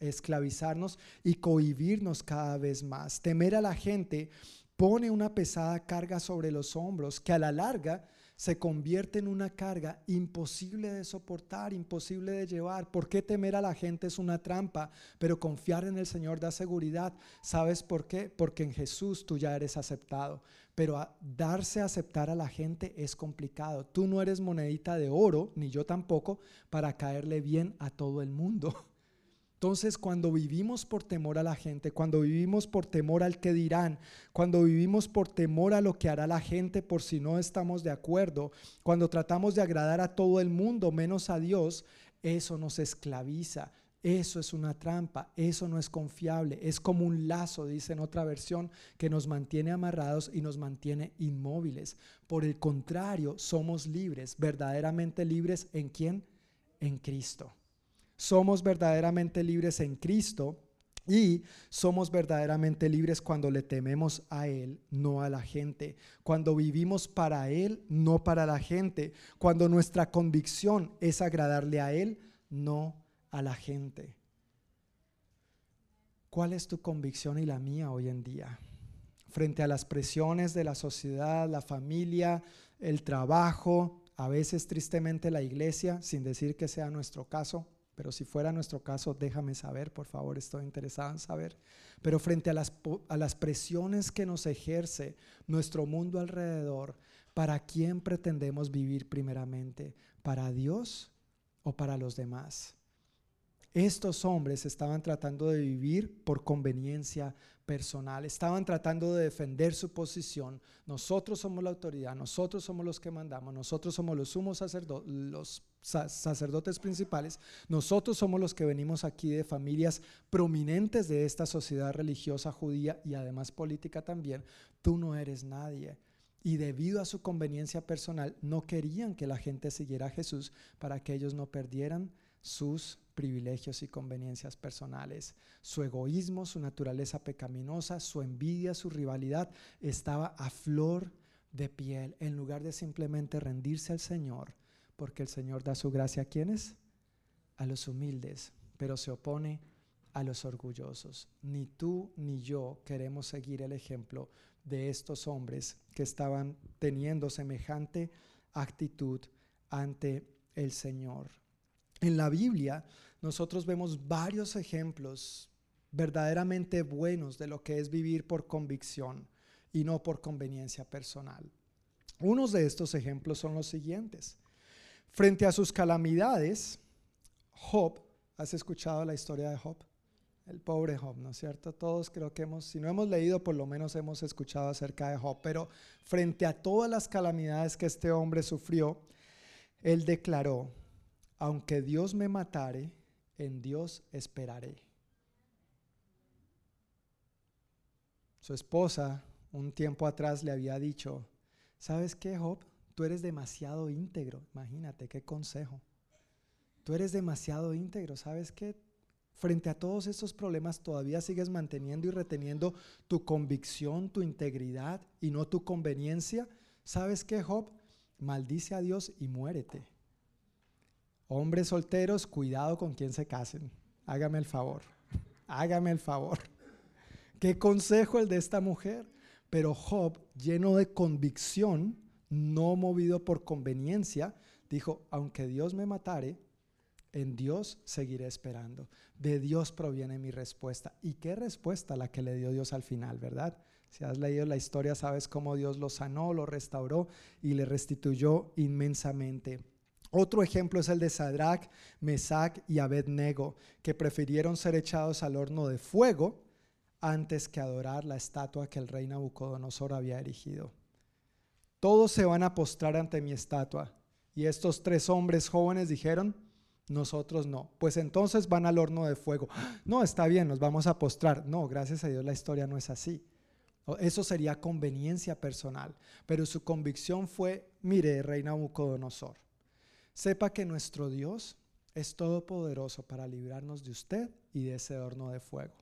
esclavizarnos y cohibirnos cada vez más. Temer a la gente pone una pesada carga sobre los hombros que a la larga se convierte en una carga imposible de soportar, imposible de llevar. ¿Por qué temer a la gente es una trampa? Pero confiar en el Señor da seguridad. ¿Sabes por qué? Porque en Jesús tú ya eres aceptado. Pero darse a aceptar a la gente es complicado. Tú no eres monedita de oro, ni yo tampoco, para caerle bien a todo el mundo. Entonces, cuando vivimos por temor a la gente, cuando vivimos por temor al que dirán, cuando vivimos por temor a lo que hará la gente por si no estamos de acuerdo, cuando tratamos de agradar a todo el mundo menos a Dios, eso nos esclaviza. Eso es una trampa, eso no es confiable, es como un lazo, dice en otra versión, que nos mantiene amarrados y nos mantiene inmóviles. Por el contrario, somos libres, verdaderamente libres en quién? En Cristo somos verdaderamente libres en Cristo y somos verdaderamente libres cuando le tememos a Él, no a la gente. Cuando vivimos para Él, no para la gente. Cuando nuestra convicción es agradarle a Él, no a la gente. ¿Cuál es tu convicción y la mía hoy en día? Frente a las presiones de la sociedad, la familia, el trabajo, a veces tristemente la iglesia, sin decir que sea nuestro caso. Pero si fuera nuestro caso, déjame saber, por favor, estoy interesado en saber. Pero frente a las, a las presiones que nos ejerce nuestro mundo alrededor, ¿para quién pretendemos vivir primeramente? ¿Para Dios o para los demás? Estos hombres estaban tratando de vivir por conveniencia personal, estaban tratando de defender su posición. Nosotros somos la autoridad, nosotros somos los que mandamos, nosotros somos los sumos sacerdotes, los sacerdotes principales, nosotros somos los que venimos aquí de familias prominentes de esta sociedad religiosa judía y además política también. Tú no eres nadie. Y debido a su conveniencia personal, no querían que la gente siguiera a Jesús para que ellos no perdieran sus privilegios y conveniencias personales. Su egoísmo, su naturaleza pecaminosa, su envidia, su rivalidad estaba a flor de piel en lugar de simplemente rendirse al Señor, porque el Señor da su gracia a quienes? A los humildes, pero se opone a los orgullosos. Ni tú ni yo queremos seguir el ejemplo de estos hombres que estaban teniendo semejante actitud ante el Señor. En la Biblia nosotros vemos varios ejemplos verdaderamente buenos de lo que es vivir por convicción y no por conveniencia personal. Unos de estos ejemplos son los siguientes. Frente a sus calamidades, Job, ¿has escuchado la historia de Job? El pobre Job, ¿no es cierto? Todos creo que hemos, si no hemos leído, por lo menos hemos escuchado acerca de Job, pero frente a todas las calamidades que este hombre sufrió, él declaró, aunque Dios me matare, en Dios esperaré. Su esposa un tiempo atrás le había dicho, ¿sabes qué, Job? Tú eres demasiado íntegro. Imagínate qué consejo. Tú eres demasiado íntegro. ¿Sabes qué? Frente a todos estos problemas todavía sigues manteniendo y reteniendo tu convicción, tu integridad y no tu conveniencia. ¿Sabes qué, Job? Maldice a Dios y muérete. Hombres solteros, cuidado con quien se casen. Hágame el favor. Hágame el favor. Qué consejo el de esta mujer. Pero Job, lleno de convicción, no movido por conveniencia, dijo, aunque Dios me matare, en Dios seguiré esperando. De Dios proviene mi respuesta. ¿Y qué respuesta la que le dio Dios al final, verdad? Si has leído la historia, sabes cómo Dios lo sanó, lo restauró y le restituyó inmensamente. Otro ejemplo es el de Sadrach, Mesach y Abednego, que prefirieron ser echados al horno de fuego antes que adorar la estatua que el rey Nabucodonosor había erigido. Todos se van a postrar ante mi estatua. Y estos tres hombres jóvenes dijeron, nosotros no. Pues entonces van al horno de fuego. No, está bien, nos vamos a postrar. No, gracias a Dios la historia no es así. Eso sería conveniencia personal. Pero su convicción fue, mire, rey Nabucodonosor, Sepa que nuestro Dios es todopoderoso para librarnos de usted y de ese horno de fuego.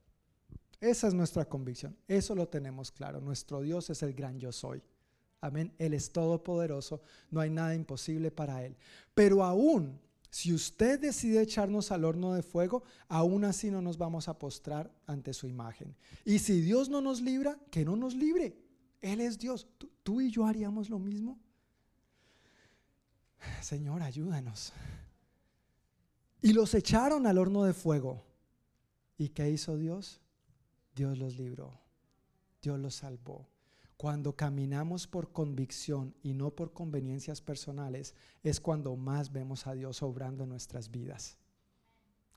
Esa es nuestra convicción. Eso lo tenemos claro. Nuestro Dios es el gran yo soy. Amén. Él es todopoderoso. No hay nada imposible para Él. Pero aún, si usted decide echarnos al horno de fuego, aún así no nos vamos a postrar ante su imagen. Y si Dios no nos libra, que no nos libre. Él es Dios. ¿Tú, y yo haríamos lo mismo? Señor, ayúdanos. Y los echaron al horno de fuego. ¿Y qué hizo Dios? Dios los libró. Dios los salvó. Cuando caminamos por convicción y no por conveniencias personales, es cuando más vemos a Dios obrando en nuestras vidas.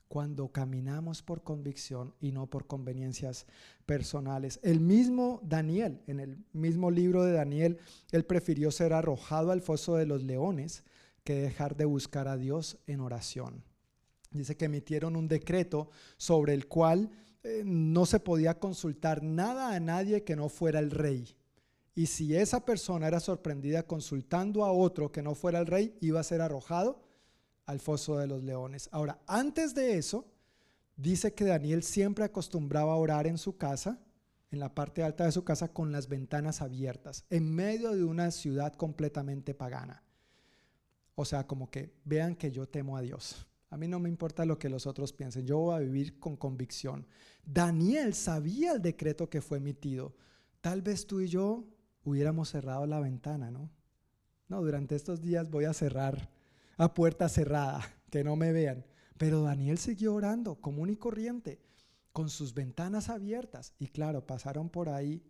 cuando caminamos por convicción y no por conveniencias personales. El mismo Daniel, en el mismo libro de Daniel, él prefirió ser arrojado al foso de los leones que dejar de buscar a Dios en oración. Dice que emitieron un decreto sobre el cual eh, no se podía consultar nada a nadie que no fuera el rey. Y si esa persona era sorprendida consultando a otro que no fuera el rey, iba a ser arrojado al foso de los leones. Ahora, antes de eso, dice que Daniel siempre acostumbraba a orar en su casa, en la parte alta de su casa, con las ventanas abiertas, en medio de una ciudad completamente pagana. O sea, como que vean que yo temo a Dios. A mí no me importa lo que los otros piensen, yo voy a vivir con convicción. Daniel sabía el decreto que fue emitido. Tal vez tú y yo hubiéramos cerrado la ventana, ¿no? No, durante estos días voy a cerrar a puerta cerrada, que no me vean. Pero Daniel siguió orando común y corriente, con sus ventanas abiertas. Y claro, pasaron por ahí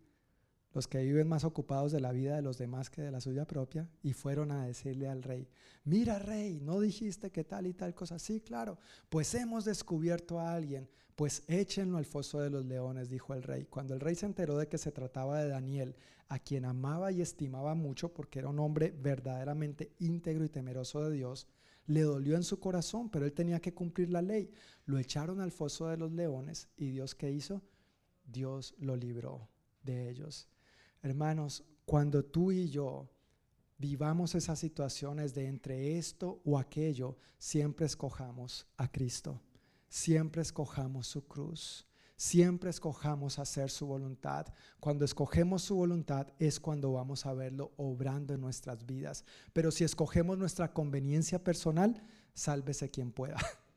los que viven más ocupados de la vida de los demás que de la suya propia, y fueron a decirle al rey, mira rey, ¿no dijiste que tal y tal cosa? Sí, claro, pues hemos descubierto a alguien, pues échenlo al foso de los leones, dijo el rey. Cuando el rey se enteró de que se trataba de Daniel, a quien amaba y estimaba mucho porque era un hombre verdaderamente íntegro y temeroso de Dios, le dolió en su corazón, pero él tenía que cumplir la ley. Lo echaron al foso de los leones y Dios qué hizo? Dios lo libró de ellos. Hermanos, cuando tú y yo vivamos esas situaciones de entre esto o aquello, siempre escojamos a Cristo, siempre escojamos su cruz, siempre escojamos hacer su voluntad. Cuando escogemos su voluntad es cuando vamos a verlo obrando en nuestras vidas. Pero si escogemos nuestra conveniencia personal, sálvese quien pueda.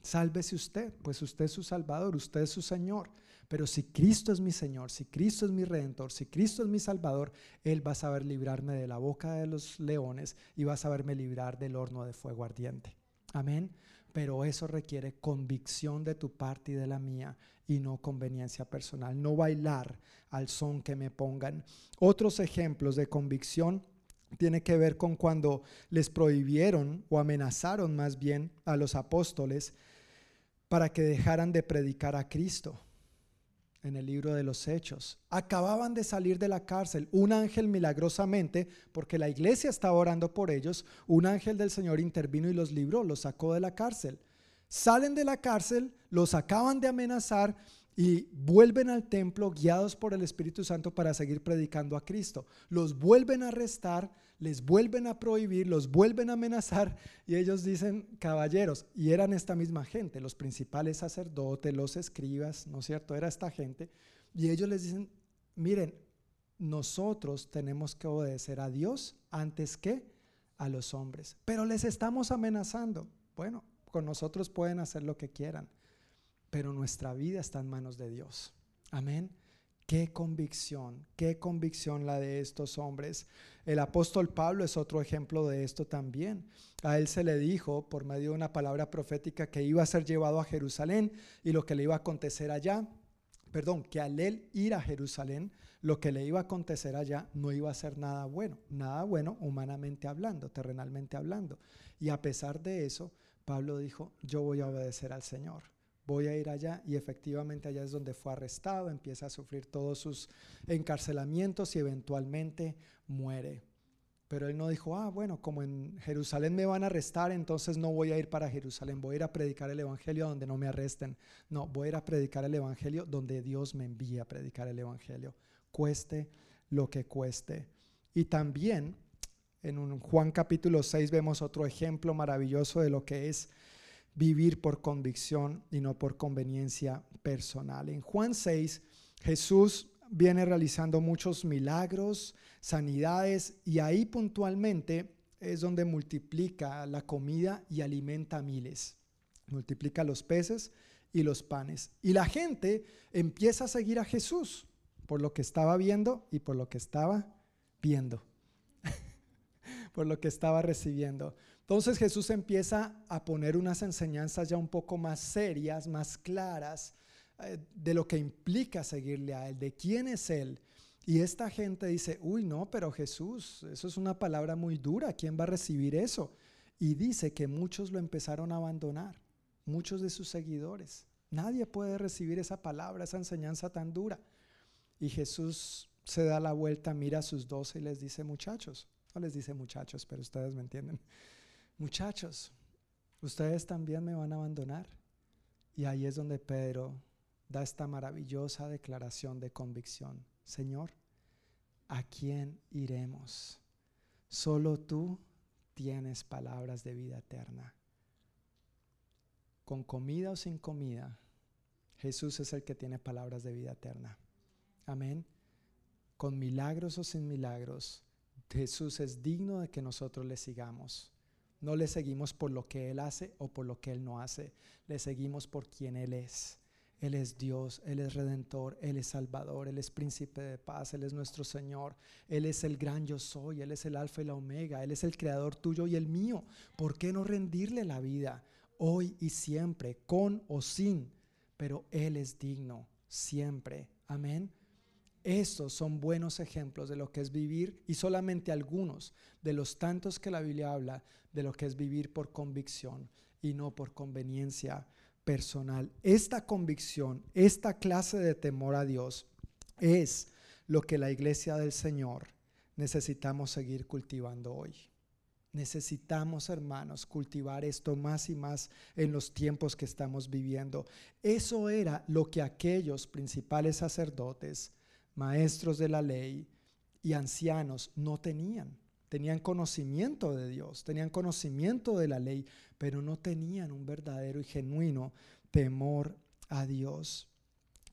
Sálvese usted, pues usted es su Salvador, usted es su Señor. Pero si Cristo es mi Señor, si Cristo es mi Redentor, si Cristo es mi Salvador, Él va a saber librarme de la boca de los leones y va a saberme librar del horno de fuego ardiente. Amén. Pero eso requiere convicción de tu parte y de la mía y no conveniencia personal. No bailar al son que me pongan. Otros ejemplos de convicción tiene que ver con cuando les prohibieron o amenazaron más bien a los apóstoles para que dejaran de predicar a Cristo en el libro de los Hechos. Acababan de salir de la cárcel. Un ángel milagrosamente, porque la iglesia estaba orando por ellos, un ángel del Señor intervino y los libró, los sacó de la cárcel. Salen de la cárcel, los acaban de amenazar y vuelven al templo guiados por el Espíritu Santo para seguir predicando a Cristo. Los vuelven a arrestar, les vuelven a prohibir, los vuelven a amenazar y ellos dicen, caballeros, y eran esta misma gente, los principales sacerdotes, los escribas, ¿no es cierto? Era esta gente. Y ellos les dicen, miren, nosotros tenemos que obedecer a Dios antes que a los hombres, pero les estamos amenazando. Bueno, con nosotros pueden hacer lo que quieran pero nuestra vida está en manos de Dios. Amén. Qué convicción, qué convicción la de estos hombres. El apóstol Pablo es otro ejemplo de esto también. A él se le dijo por medio de una palabra profética que iba a ser llevado a Jerusalén y lo que le iba a acontecer allá, perdón, que al él ir a Jerusalén, lo que le iba a acontecer allá no iba a ser nada bueno, nada bueno humanamente hablando, terrenalmente hablando. Y a pesar de eso, Pablo dijo, yo voy a obedecer al Señor voy a ir allá y efectivamente allá es donde fue arrestado, empieza a sufrir todos sus encarcelamientos y eventualmente muere. Pero él no dijo, ah, bueno, como en Jerusalén me van a arrestar, entonces no voy a ir para Jerusalén, voy a ir a predicar el Evangelio donde no me arresten. No, voy a ir a predicar el Evangelio donde Dios me envía a predicar el Evangelio, cueste lo que cueste. Y también en un Juan capítulo 6 vemos otro ejemplo maravilloso de lo que es vivir por convicción y no por conveniencia personal. En Juan 6, Jesús viene realizando muchos milagros, sanidades y ahí puntualmente es donde multiplica la comida y alimenta a miles. Multiplica los peces y los panes. Y la gente empieza a seguir a Jesús por lo que estaba viendo y por lo que estaba viendo. por lo que estaba recibiendo. Entonces Jesús empieza a poner unas enseñanzas ya un poco más serias, más claras, eh, de lo que implica seguirle a Él, de quién es Él. Y esta gente dice, uy, no, pero Jesús, eso es una palabra muy dura, ¿quién va a recibir eso? Y dice que muchos lo empezaron a abandonar, muchos de sus seguidores. Nadie puede recibir esa palabra, esa enseñanza tan dura. Y Jesús se da la vuelta, mira a sus doce y les dice, muchachos, no les dice muchachos, pero ustedes me entienden, muchachos, ustedes también me van a abandonar. Y ahí es donde Pedro da esta maravillosa declaración de convicción. Señor, ¿a quién iremos? Solo tú tienes palabras de vida eterna. Con comida o sin comida, Jesús es el que tiene palabras de vida eterna. Amén. Con milagros o sin milagros, Jesús es digno de que nosotros le sigamos. No le seguimos por lo que Él hace o por lo que Él no hace. Le seguimos por quien Él es. Él es Dios, Él es Redentor, Él es Salvador, Él es Príncipe de paz, Él es nuestro Señor, Él es el gran yo soy, Él es el Alfa y la Omega, Él es el Creador tuyo y el mío. ¿Por qué no rendirle la vida hoy y siempre, con o sin? Pero Él es digno siempre. Amén. Estos son buenos ejemplos de lo que es vivir y solamente algunos de los tantos que la Biblia habla de lo que es vivir por convicción y no por conveniencia personal. Esta convicción, esta clase de temor a Dios es lo que la iglesia del Señor necesitamos seguir cultivando hoy. Necesitamos, hermanos, cultivar esto más y más en los tiempos que estamos viviendo. Eso era lo que aquellos principales sacerdotes, maestros de la ley y ancianos no tenían. Tenían conocimiento de Dios, tenían conocimiento de la ley, pero no tenían un verdadero y genuino temor a Dios.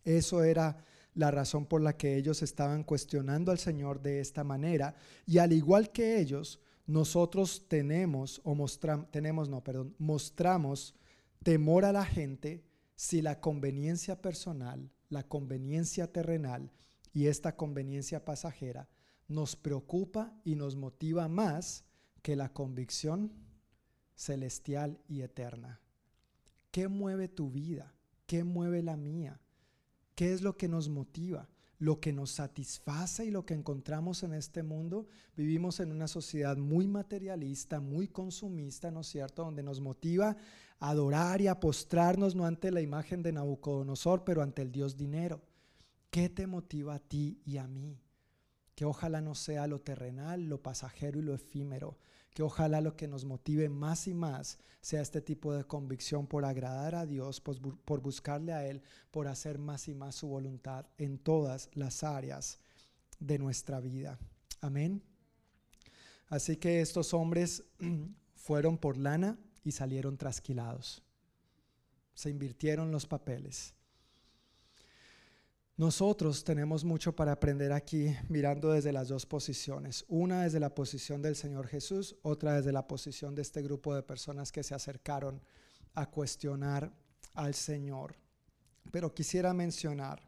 Eso era la razón por la que ellos estaban cuestionando al Señor de esta manera. Y al igual que ellos, nosotros tenemos, o mostramos, tenemos, no, perdón, mostramos temor a la gente si la conveniencia personal, la conveniencia terrenal y esta conveniencia pasajera nos preocupa y nos motiva más que la convicción celestial y eterna. ¿Qué mueve tu vida? ¿Qué mueve la mía? ¿Qué es lo que nos motiva? Lo que nos satisface y lo que encontramos en este mundo. Vivimos en una sociedad muy materialista, muy consumista, ¿no es cierto? Donde nos motiva a adorar y a postrarnos no ante la imagen de Nabucodonosor, pero ante el Dios dinero. ¿Qué te motiva a ti y a mí? Que ojalá no sea lo terrenal, lo pasajero y lo efímero, que ojalá lo que nos motive más y más sea este tipo de convicción por agradar a Dios, por, buscarle a Él, por hacer más y más su voluntad en todas las áreas de nuestra vida. Amén. Así que estos hombres fueron por lana y salieron trasquilados. Se invirtieron los papeles. Nosotros tenemos mucho para aprender aquí mirando desde las dos posiciones. Una desde la posición del Señor Jesús, otra desde la posición de este grupo de personas que se acercaron a cuestionar al Señor. Pero quisiera mencionar,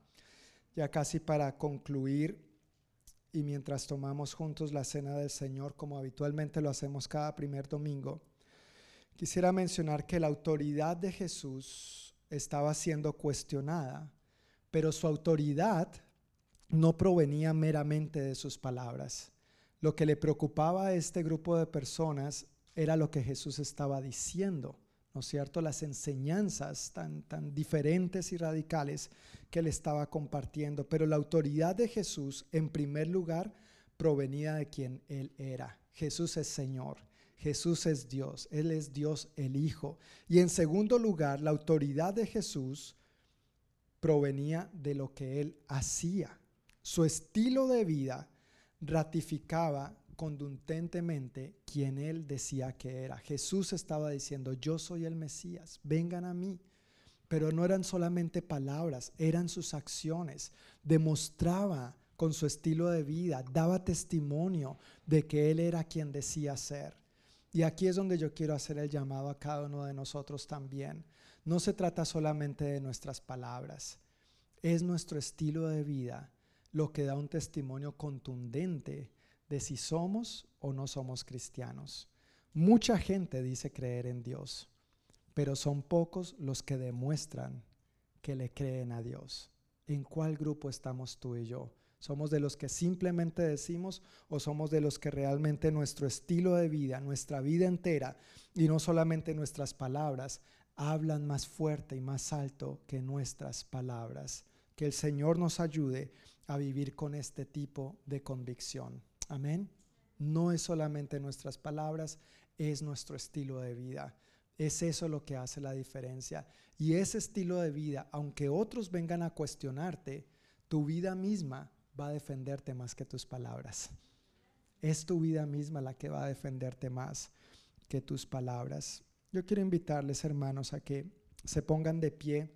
ya casi para concluir, y mientras tomamos juntos la cena del Señor, como habitualmente lo hacemos cada primer domingo, quisiera mencionar que la autoridad de Jesús estaba siendo cuestionada pero su autoridad no provenía meramente de sus palabras. Lo que le preocupaba a este grupo de personas era lo que Jesús estaba diciendo, ¿no es cierto? Las enseñanzas tan, tan diferentes y radicales que él estaba compartiendo. Pero la autoridad de Jesús, en primer lugar, provenía de quien él era. Jesús es Señor. Jesús es Dios, Él es Dios el Hijo. Y en segundo lugar, la autoridad de Jesús provenía de lo que él hacía. Su estilo de vida ratificaba contundentemente quien él decía que era. Jesús estaba diciendo, yo soy el Mesías, vengan a mí. Pero no eran solamente palabras, eran sus acciones. Demostraba con su estilo de vida, daba testimonio de que él era quien decía ser. Y aquí es donde yo quiero hacer el llamado a cada uno de nosotros también no se trata solamente de nuestras palabras, es nuestro estilo de vida lo que da un testimonio contundente de si somos o no somos cristianos. Mucha gente dice creer en Dios, pero son pocos los que demuestran que le creen a Dios. ¿En cuál grupo estamos tú y yo? ¿Somos de los que simplemente decimos o somos de los que realmente nuestro estilo de vida, nuestra vida entera y no solamente nuestras palabras hablan más fuerte y más alto que nuestras palabras. Que el Señor nos ayude a vivir con este tipo de convicción. Amén. No es solamente nuestras palabras, es nuestro estilo de vida. Es eso lo que hace la diferencia. Y ese estilo de vida, aunque otros vengan a cuestionarte, tu vida misma va a defenderte más que tus palabras. Es tu vida misma la que va a defenderte más que tus palabras. Yo quiero invitarles, hermanos, a que se pongan de pie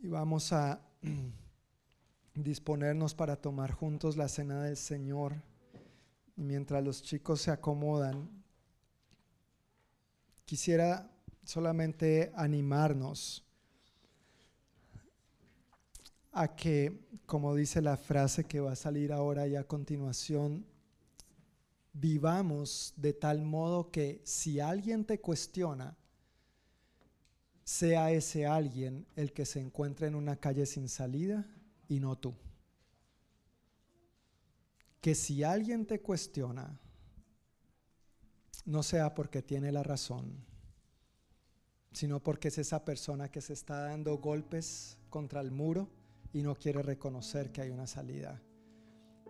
y vamos a disponernos para tomar juntos la cena del Señor. Y mientras los chicos se acomodan, quisiera solamente animarnos a que, como dice la frase que va a salir ahora y a continuación, vivamos de tal modo que si alguien te cuestiona, sea ese alguien el que se encuentra en una calle sin salida y no tú. Que si alguien te cuestiona, no sea porque tiene la razón, sino porque es esa persona que se está dando golpes contra el muro y no quiere reconocer que hay una salida.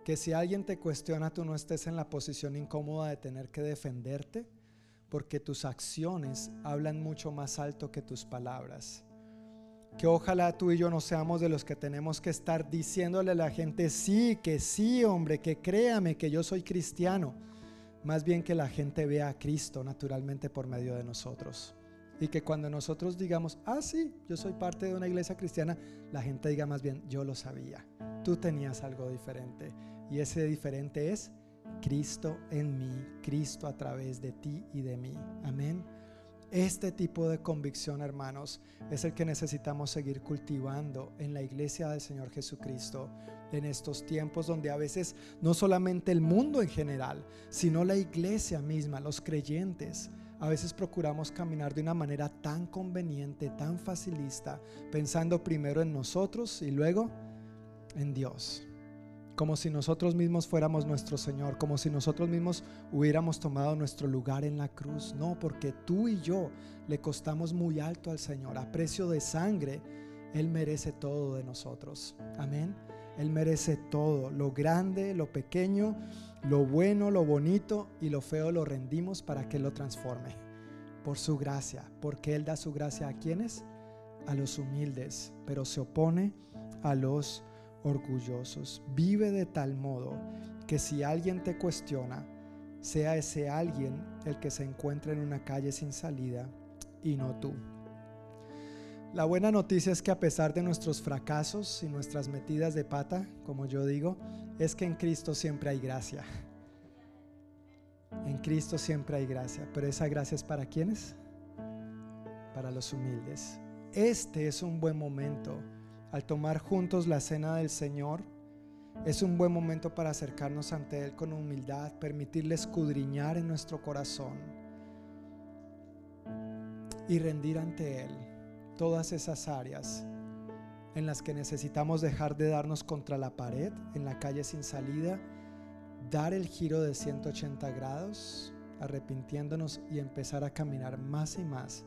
Que si alguien te cuestiona, tú no estés en la posición incómoda de tener que defenderte, porque tus acciones hablan mucho más alto que tus palabras. Que ojalá tú y yo no seamos de los que tenemos que estar diciéndole a la gente, sí, que sí, hombre, que créame que yo soy cristiano. Más bien que la gente vea a Cristo naturalmente por medio de nosotros. Y que cuando nosotros digamos, ah, sí, yo soy parte de una iglesia cristiana, la gente diga más bien, yo lo sabía, tú tenías algo diferente. Y ese diferente es Cristo en mí, Cristo a través de ti y de mí. Amén. Este tipo de convicción, hermanos, es el que necesitamos seguir cultivando en la iglesia del Señor Jesucristo en estos tiempos donde a veces no solamente el mundo en general, sino la iglesia misma, los creyentes, a veces procuramos caminar de una manera tan conveniente, tan facilista, pensando primero en nosotros y luego en Dios. Como si nosotros mismos fuéramos nuestro Señor, como si nosotros mismos hubiéramos tomado nuestro lugar en la cruz. No, porque tú y yo le costamos muy alto al Señor. A precio de sangre, Él merece todo de nosotros. Amén. Él merece todo, lo grande, lo pequeño, lo bueno, lo bonito y lo feo lo rendimos para que lo transforme. Por su gracia, porque Él da su gracia a quienes? A los humildes, pero se opone a los orgullosos. Vive de tal modo que si alguien te cuestiona, sea ese alguien el que se encuentra en una calle sin salida y no tú. La buena noticia es que a pesar de nuestros fracasos y nuestras metidas de pata, como yo digo, es que en Cristo siempre hay gracia. En Cristo siempre hay gracia, pero esa gracia es para quienes? Para los humildes. Este es un buen momento al tomar juntos la cena del Señor. Es un buen momento para acercarnos ante Él con humildad, permitirle escudriñar en nuestro corazón y rendir ante Él todas esas áreas en las que necesitamos dejar de darnos contra la pared en la calle sin salida, dar el giro de 180 grados, arrepintiéndonos y empezar a caminar más y más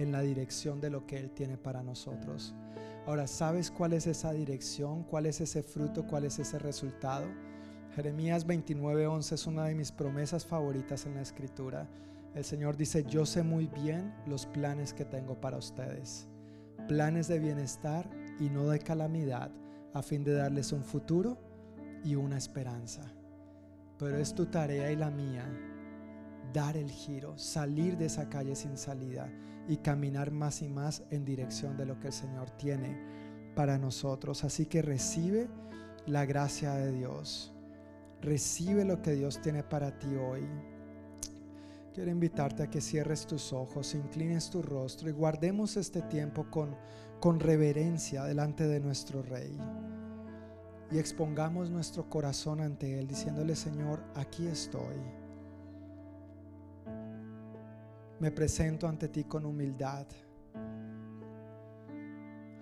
en la dirección de lo que Él tiene para nosotros. Ahora, ¿sabes cuál es esa dirección? ¿Cuál es ese fruto? ¿Cuál es ese resultado? Jeremías 29:11 es una de mis promesas favoritas en la escritura. El Señor dice, yo sé muy bien los planes que tengo para ustedes. Planes de bienestar y no de calamidad, a fin de darles un futuro y una esperanza. Pero es tu tarea y la mía dar el giro, salir de esa calle sin salida y caminar más y más en dirección de lo que el Señor tiene para nosotros. Así que recibe la gracia de Dios. Recibe lo que Dios tiene para ti hoy. Quiero invitarte a que cierres tus ojos, inclines tu rostro y guardemos este tiempo con, con reverencia delante de nuestro Rey. Y expongamos nuestro corazón ante Él diciéndole, Señor, aquí estoy. Me presento ante ti con humildad,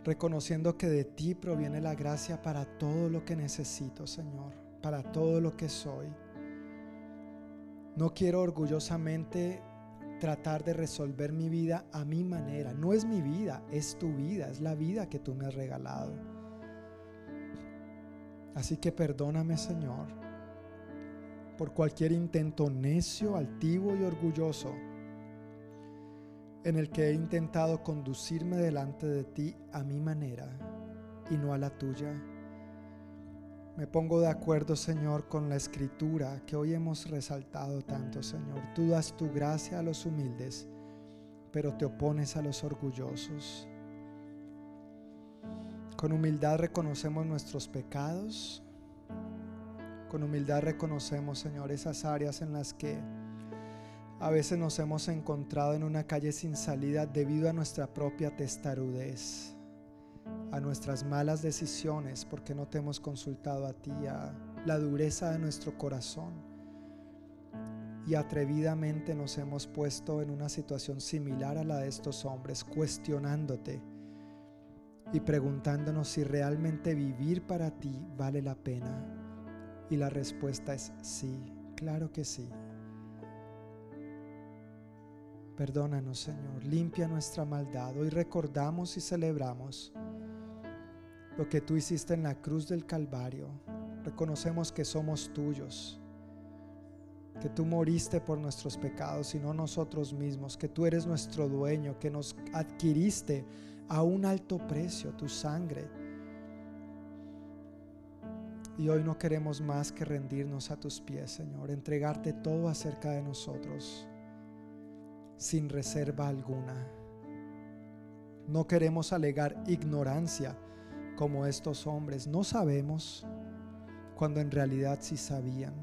reconociendo que de ti proviene la gracia para todo lo que necesito, Señor, para todo lo que soy. No quiero orgullosamente tratar de resolver mi vida a mi manera. No es mi vida, es tu vida, es la vida que tú me has regalado. Así que perdóname, Señor, por cualquier intento necio, altivo y orgulloso en el que he intentado conducirme delante de ti a mi manera y no a la tuya. Me pongo de acuerdo, Señor, con la escritura que hoy hemos resaltado tanto, Señor. Tú das tu gracia a los humildes, pero te opones a los orgullosos. Con humildad reconocemos nuestros pecados. Con humildad reconocemos, Señor, esas áreas en las que a veces nos hemos encontrado en una calle sin salida debido a nuestra propia testarudez a nuestras malas decisiones porque no te hemos consultado a ti, a la dureza de nuestro corazón. Y atrevidamente nos hemos puesto en una situación similar a la de estos hombres, cuestionándote y preguntándonos si realmente vivir para ti vale la pena. Y la respuesta es sí, claro que sí. Perdónanos, Señor, limpia nuestra maldad. Hoy recordamos y celebramos lo que tú hiciste en la cruz del Calvario. Reconocemos que somos tuyos, que tú moriste por nuestros pecados y no nosotros mismos, que tú eres nuestro dueño, que nos adquiriste a un alto precio, tu sangre. Y hoy no queremos más que rendirnos a tus pies, Señor, entregarte todo acerca de nosotros, sin reserva alguna. No queremos alegar ignorancia como estos hombres. No sabemos cuando en realidad sí sabían.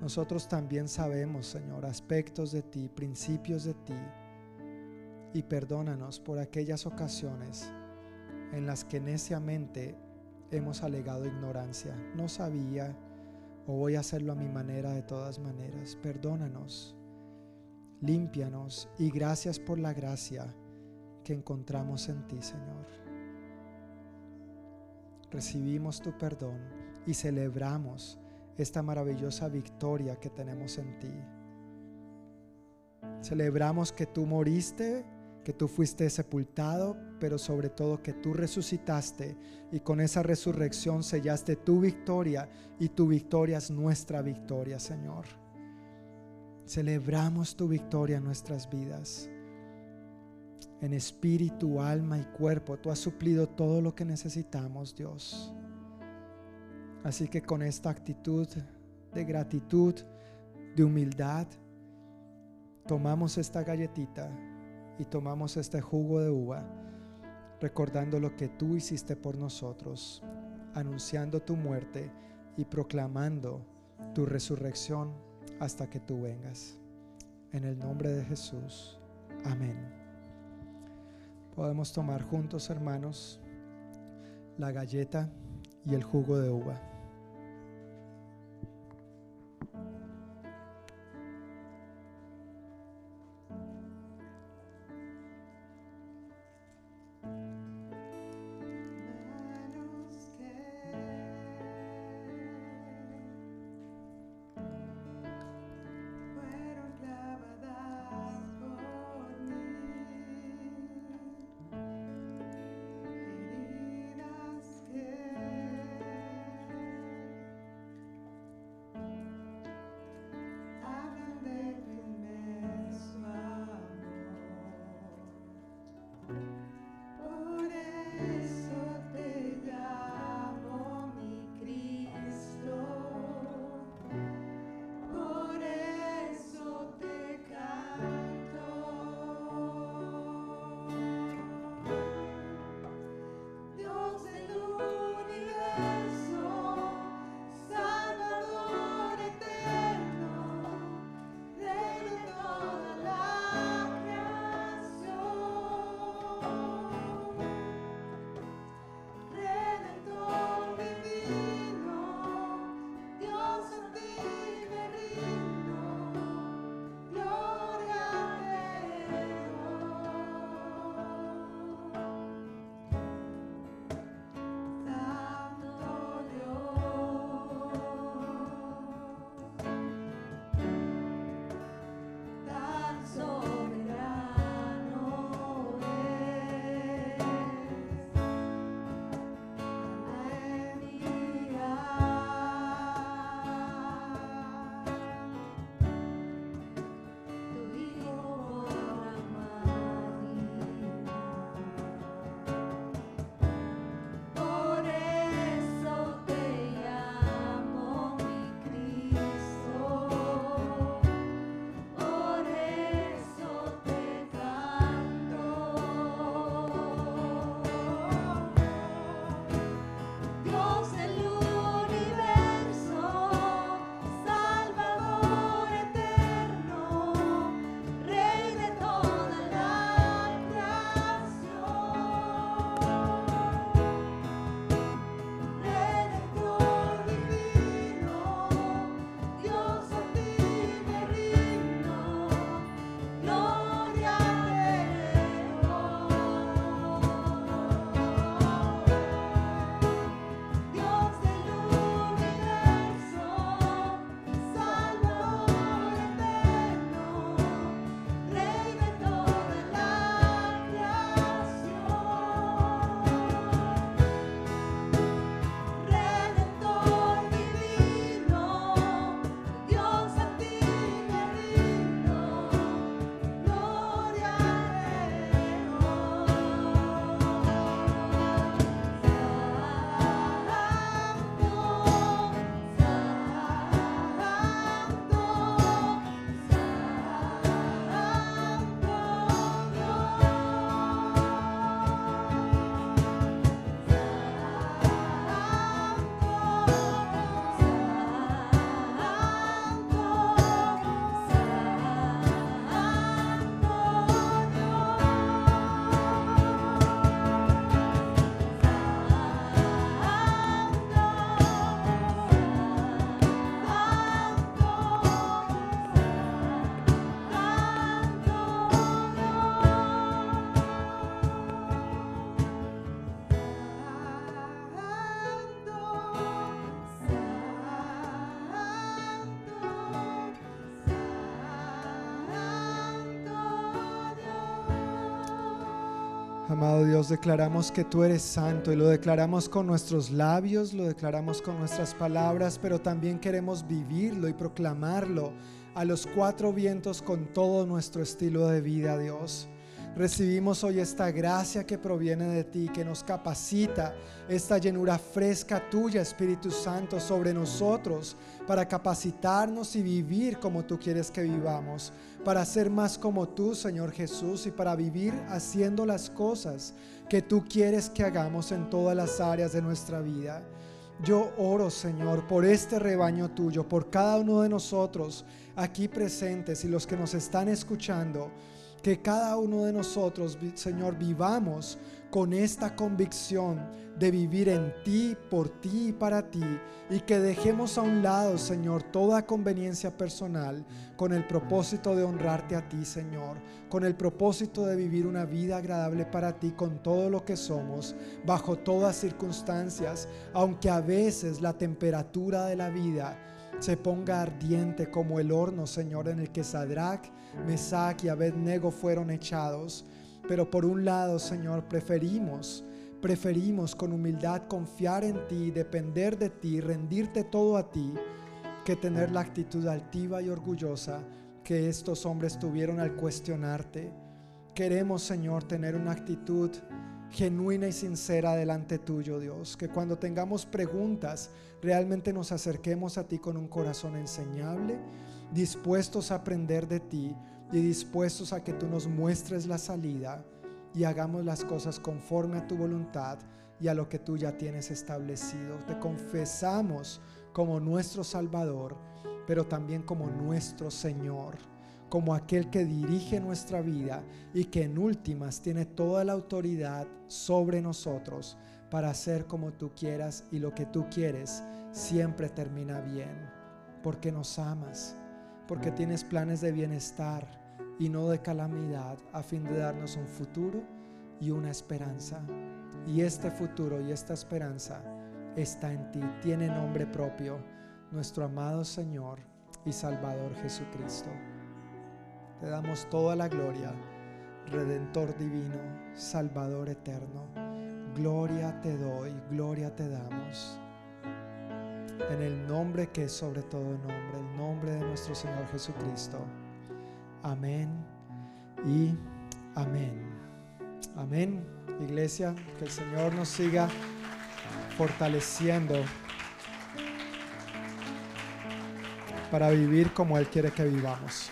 Nosotros también sabemos, Señor, aspectos de ti, principios de ti. Y perdónanos por aquellas ocasiones en las que neciamente hemos alegado ignorancia. No sabía o voy a hacerlo a mi manera de todas maneras. Perdónanos, límpianos y gracias por la gracia que encontramos en ti, Señor recibimos tu perdón y celebramos esta maravillosa victoria que tenemos en ti. Celebramos que tú moriste, que tú fuiste sepultado, pero sobre todo que tú resucitaste y con esa resurrección sellaste tu victoria y tu victoria es nuestra victoria, Señor. Celebramos tu victoria en nuestras vidas en espíritu, alma y cuerpo. Tú has suplido todo lo que necesitamos, Dios. Así que con esta actitud de gratitud, de humildad, tomamos esta galletita y tomamos este jugo de uva, recordando lo que tú hiciste por nosotros, anunciando tu muerte y proclamando tu resurrección hasta que tú vengas. En el nombre de Jesús. Amén. Podemos tomar juntos, hermanos, la galleta y el jugo de uva. Amado Dios, declaramos que tú eres santo y lo declaramos con nuestros labios, lo declaramos con nuestras palabras, pero también queremos vivirlo y proclamarlo a los cuatro vientos con todo nuestro estilo de vida, Dios. Recibimos hoy esta gracia que proviene de ti, que nos capacita, esta llenura fresca tuya, Espíritu Santo, sobre nosotros, para capacitarnos y vivir como tú quieres que vivamos, para ser más como tú, Señor Jesús, y para vivir haciendo las cosas que tú quieres que hagamos en todas las áreas de nuestra vida. Yo oro, Señor, por este rebaño tuyo, por cada uno de nosotros aquí presentes y los que nos están escuchando que cada uno de nosotros, Señor, vivamos con esta convicción de vivir en ti, por ti y para ti, y que dejemos a un lado, Señor, toda conveniencia personal con el propósito de honrarte a ti, Señor, con el propósito de vivir una vida agradable para ti con todo lo que somos, bajo todas circunstancias, aunque a veces la temperatura de la vida se ponga ardiente como el horno, Señor, en el que Sadrach, Mesach y Abednego fueron echados. Pero por un lado, Señor, preferimos, preferimos con humildad confiar en ti, depender de ti, rendirte todo a ti, que tener la actitud altiva y orgullosa que estos hombres tuvieron al cuestionarte. Queremos, Señor, tener una actitud genuina y sincera delante tuyo, Dios. Que cuando tengamos preguntas, realmente nos acerquemos a ti con un corazón enseñable, dispuestos a aprender de ti y dispuestos a que tú nos muestres la salida y hagamos las cosas conforme a tu voluntad y a lo que tú ya tienes establecido. Te confesamos como nuestro Salvador, pero también como nuestro Señor como aquel que dirige nuestra vida y que en últimas tiene toda la autoridad sobre nosotros para hacer como tú quieras y lo que tú quieres siempre termina bien, porque nos amas, porque tienes planes de bienestar y no de calamidad a fin de darnos un futuro y una esperanza. Y este futuro y esta esperanza está en ti, tiene nombre propio, nuestro amado Señor y Salvador Jesucristo. Te damos toda la gloria, Redentor divino, Salvador eterno. Gloria te doy, gloria te damos. En el nombre que es sobre todo nombre, el nombre de nuestro Señor Jesucristo. Amén y amén. Amén. Iglesia, que el Señor nos siga fortaleciendo para vivir como Él quiere que vivamos.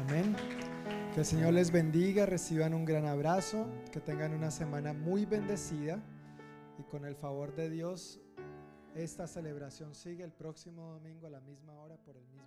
Amén. Que el Señor les bendiga, reciban un gran abrazo, que tengan una semana muy bendecida y con el favor de Dios, esta celebración sigue el próximo domingo a la misma hora por el mismo.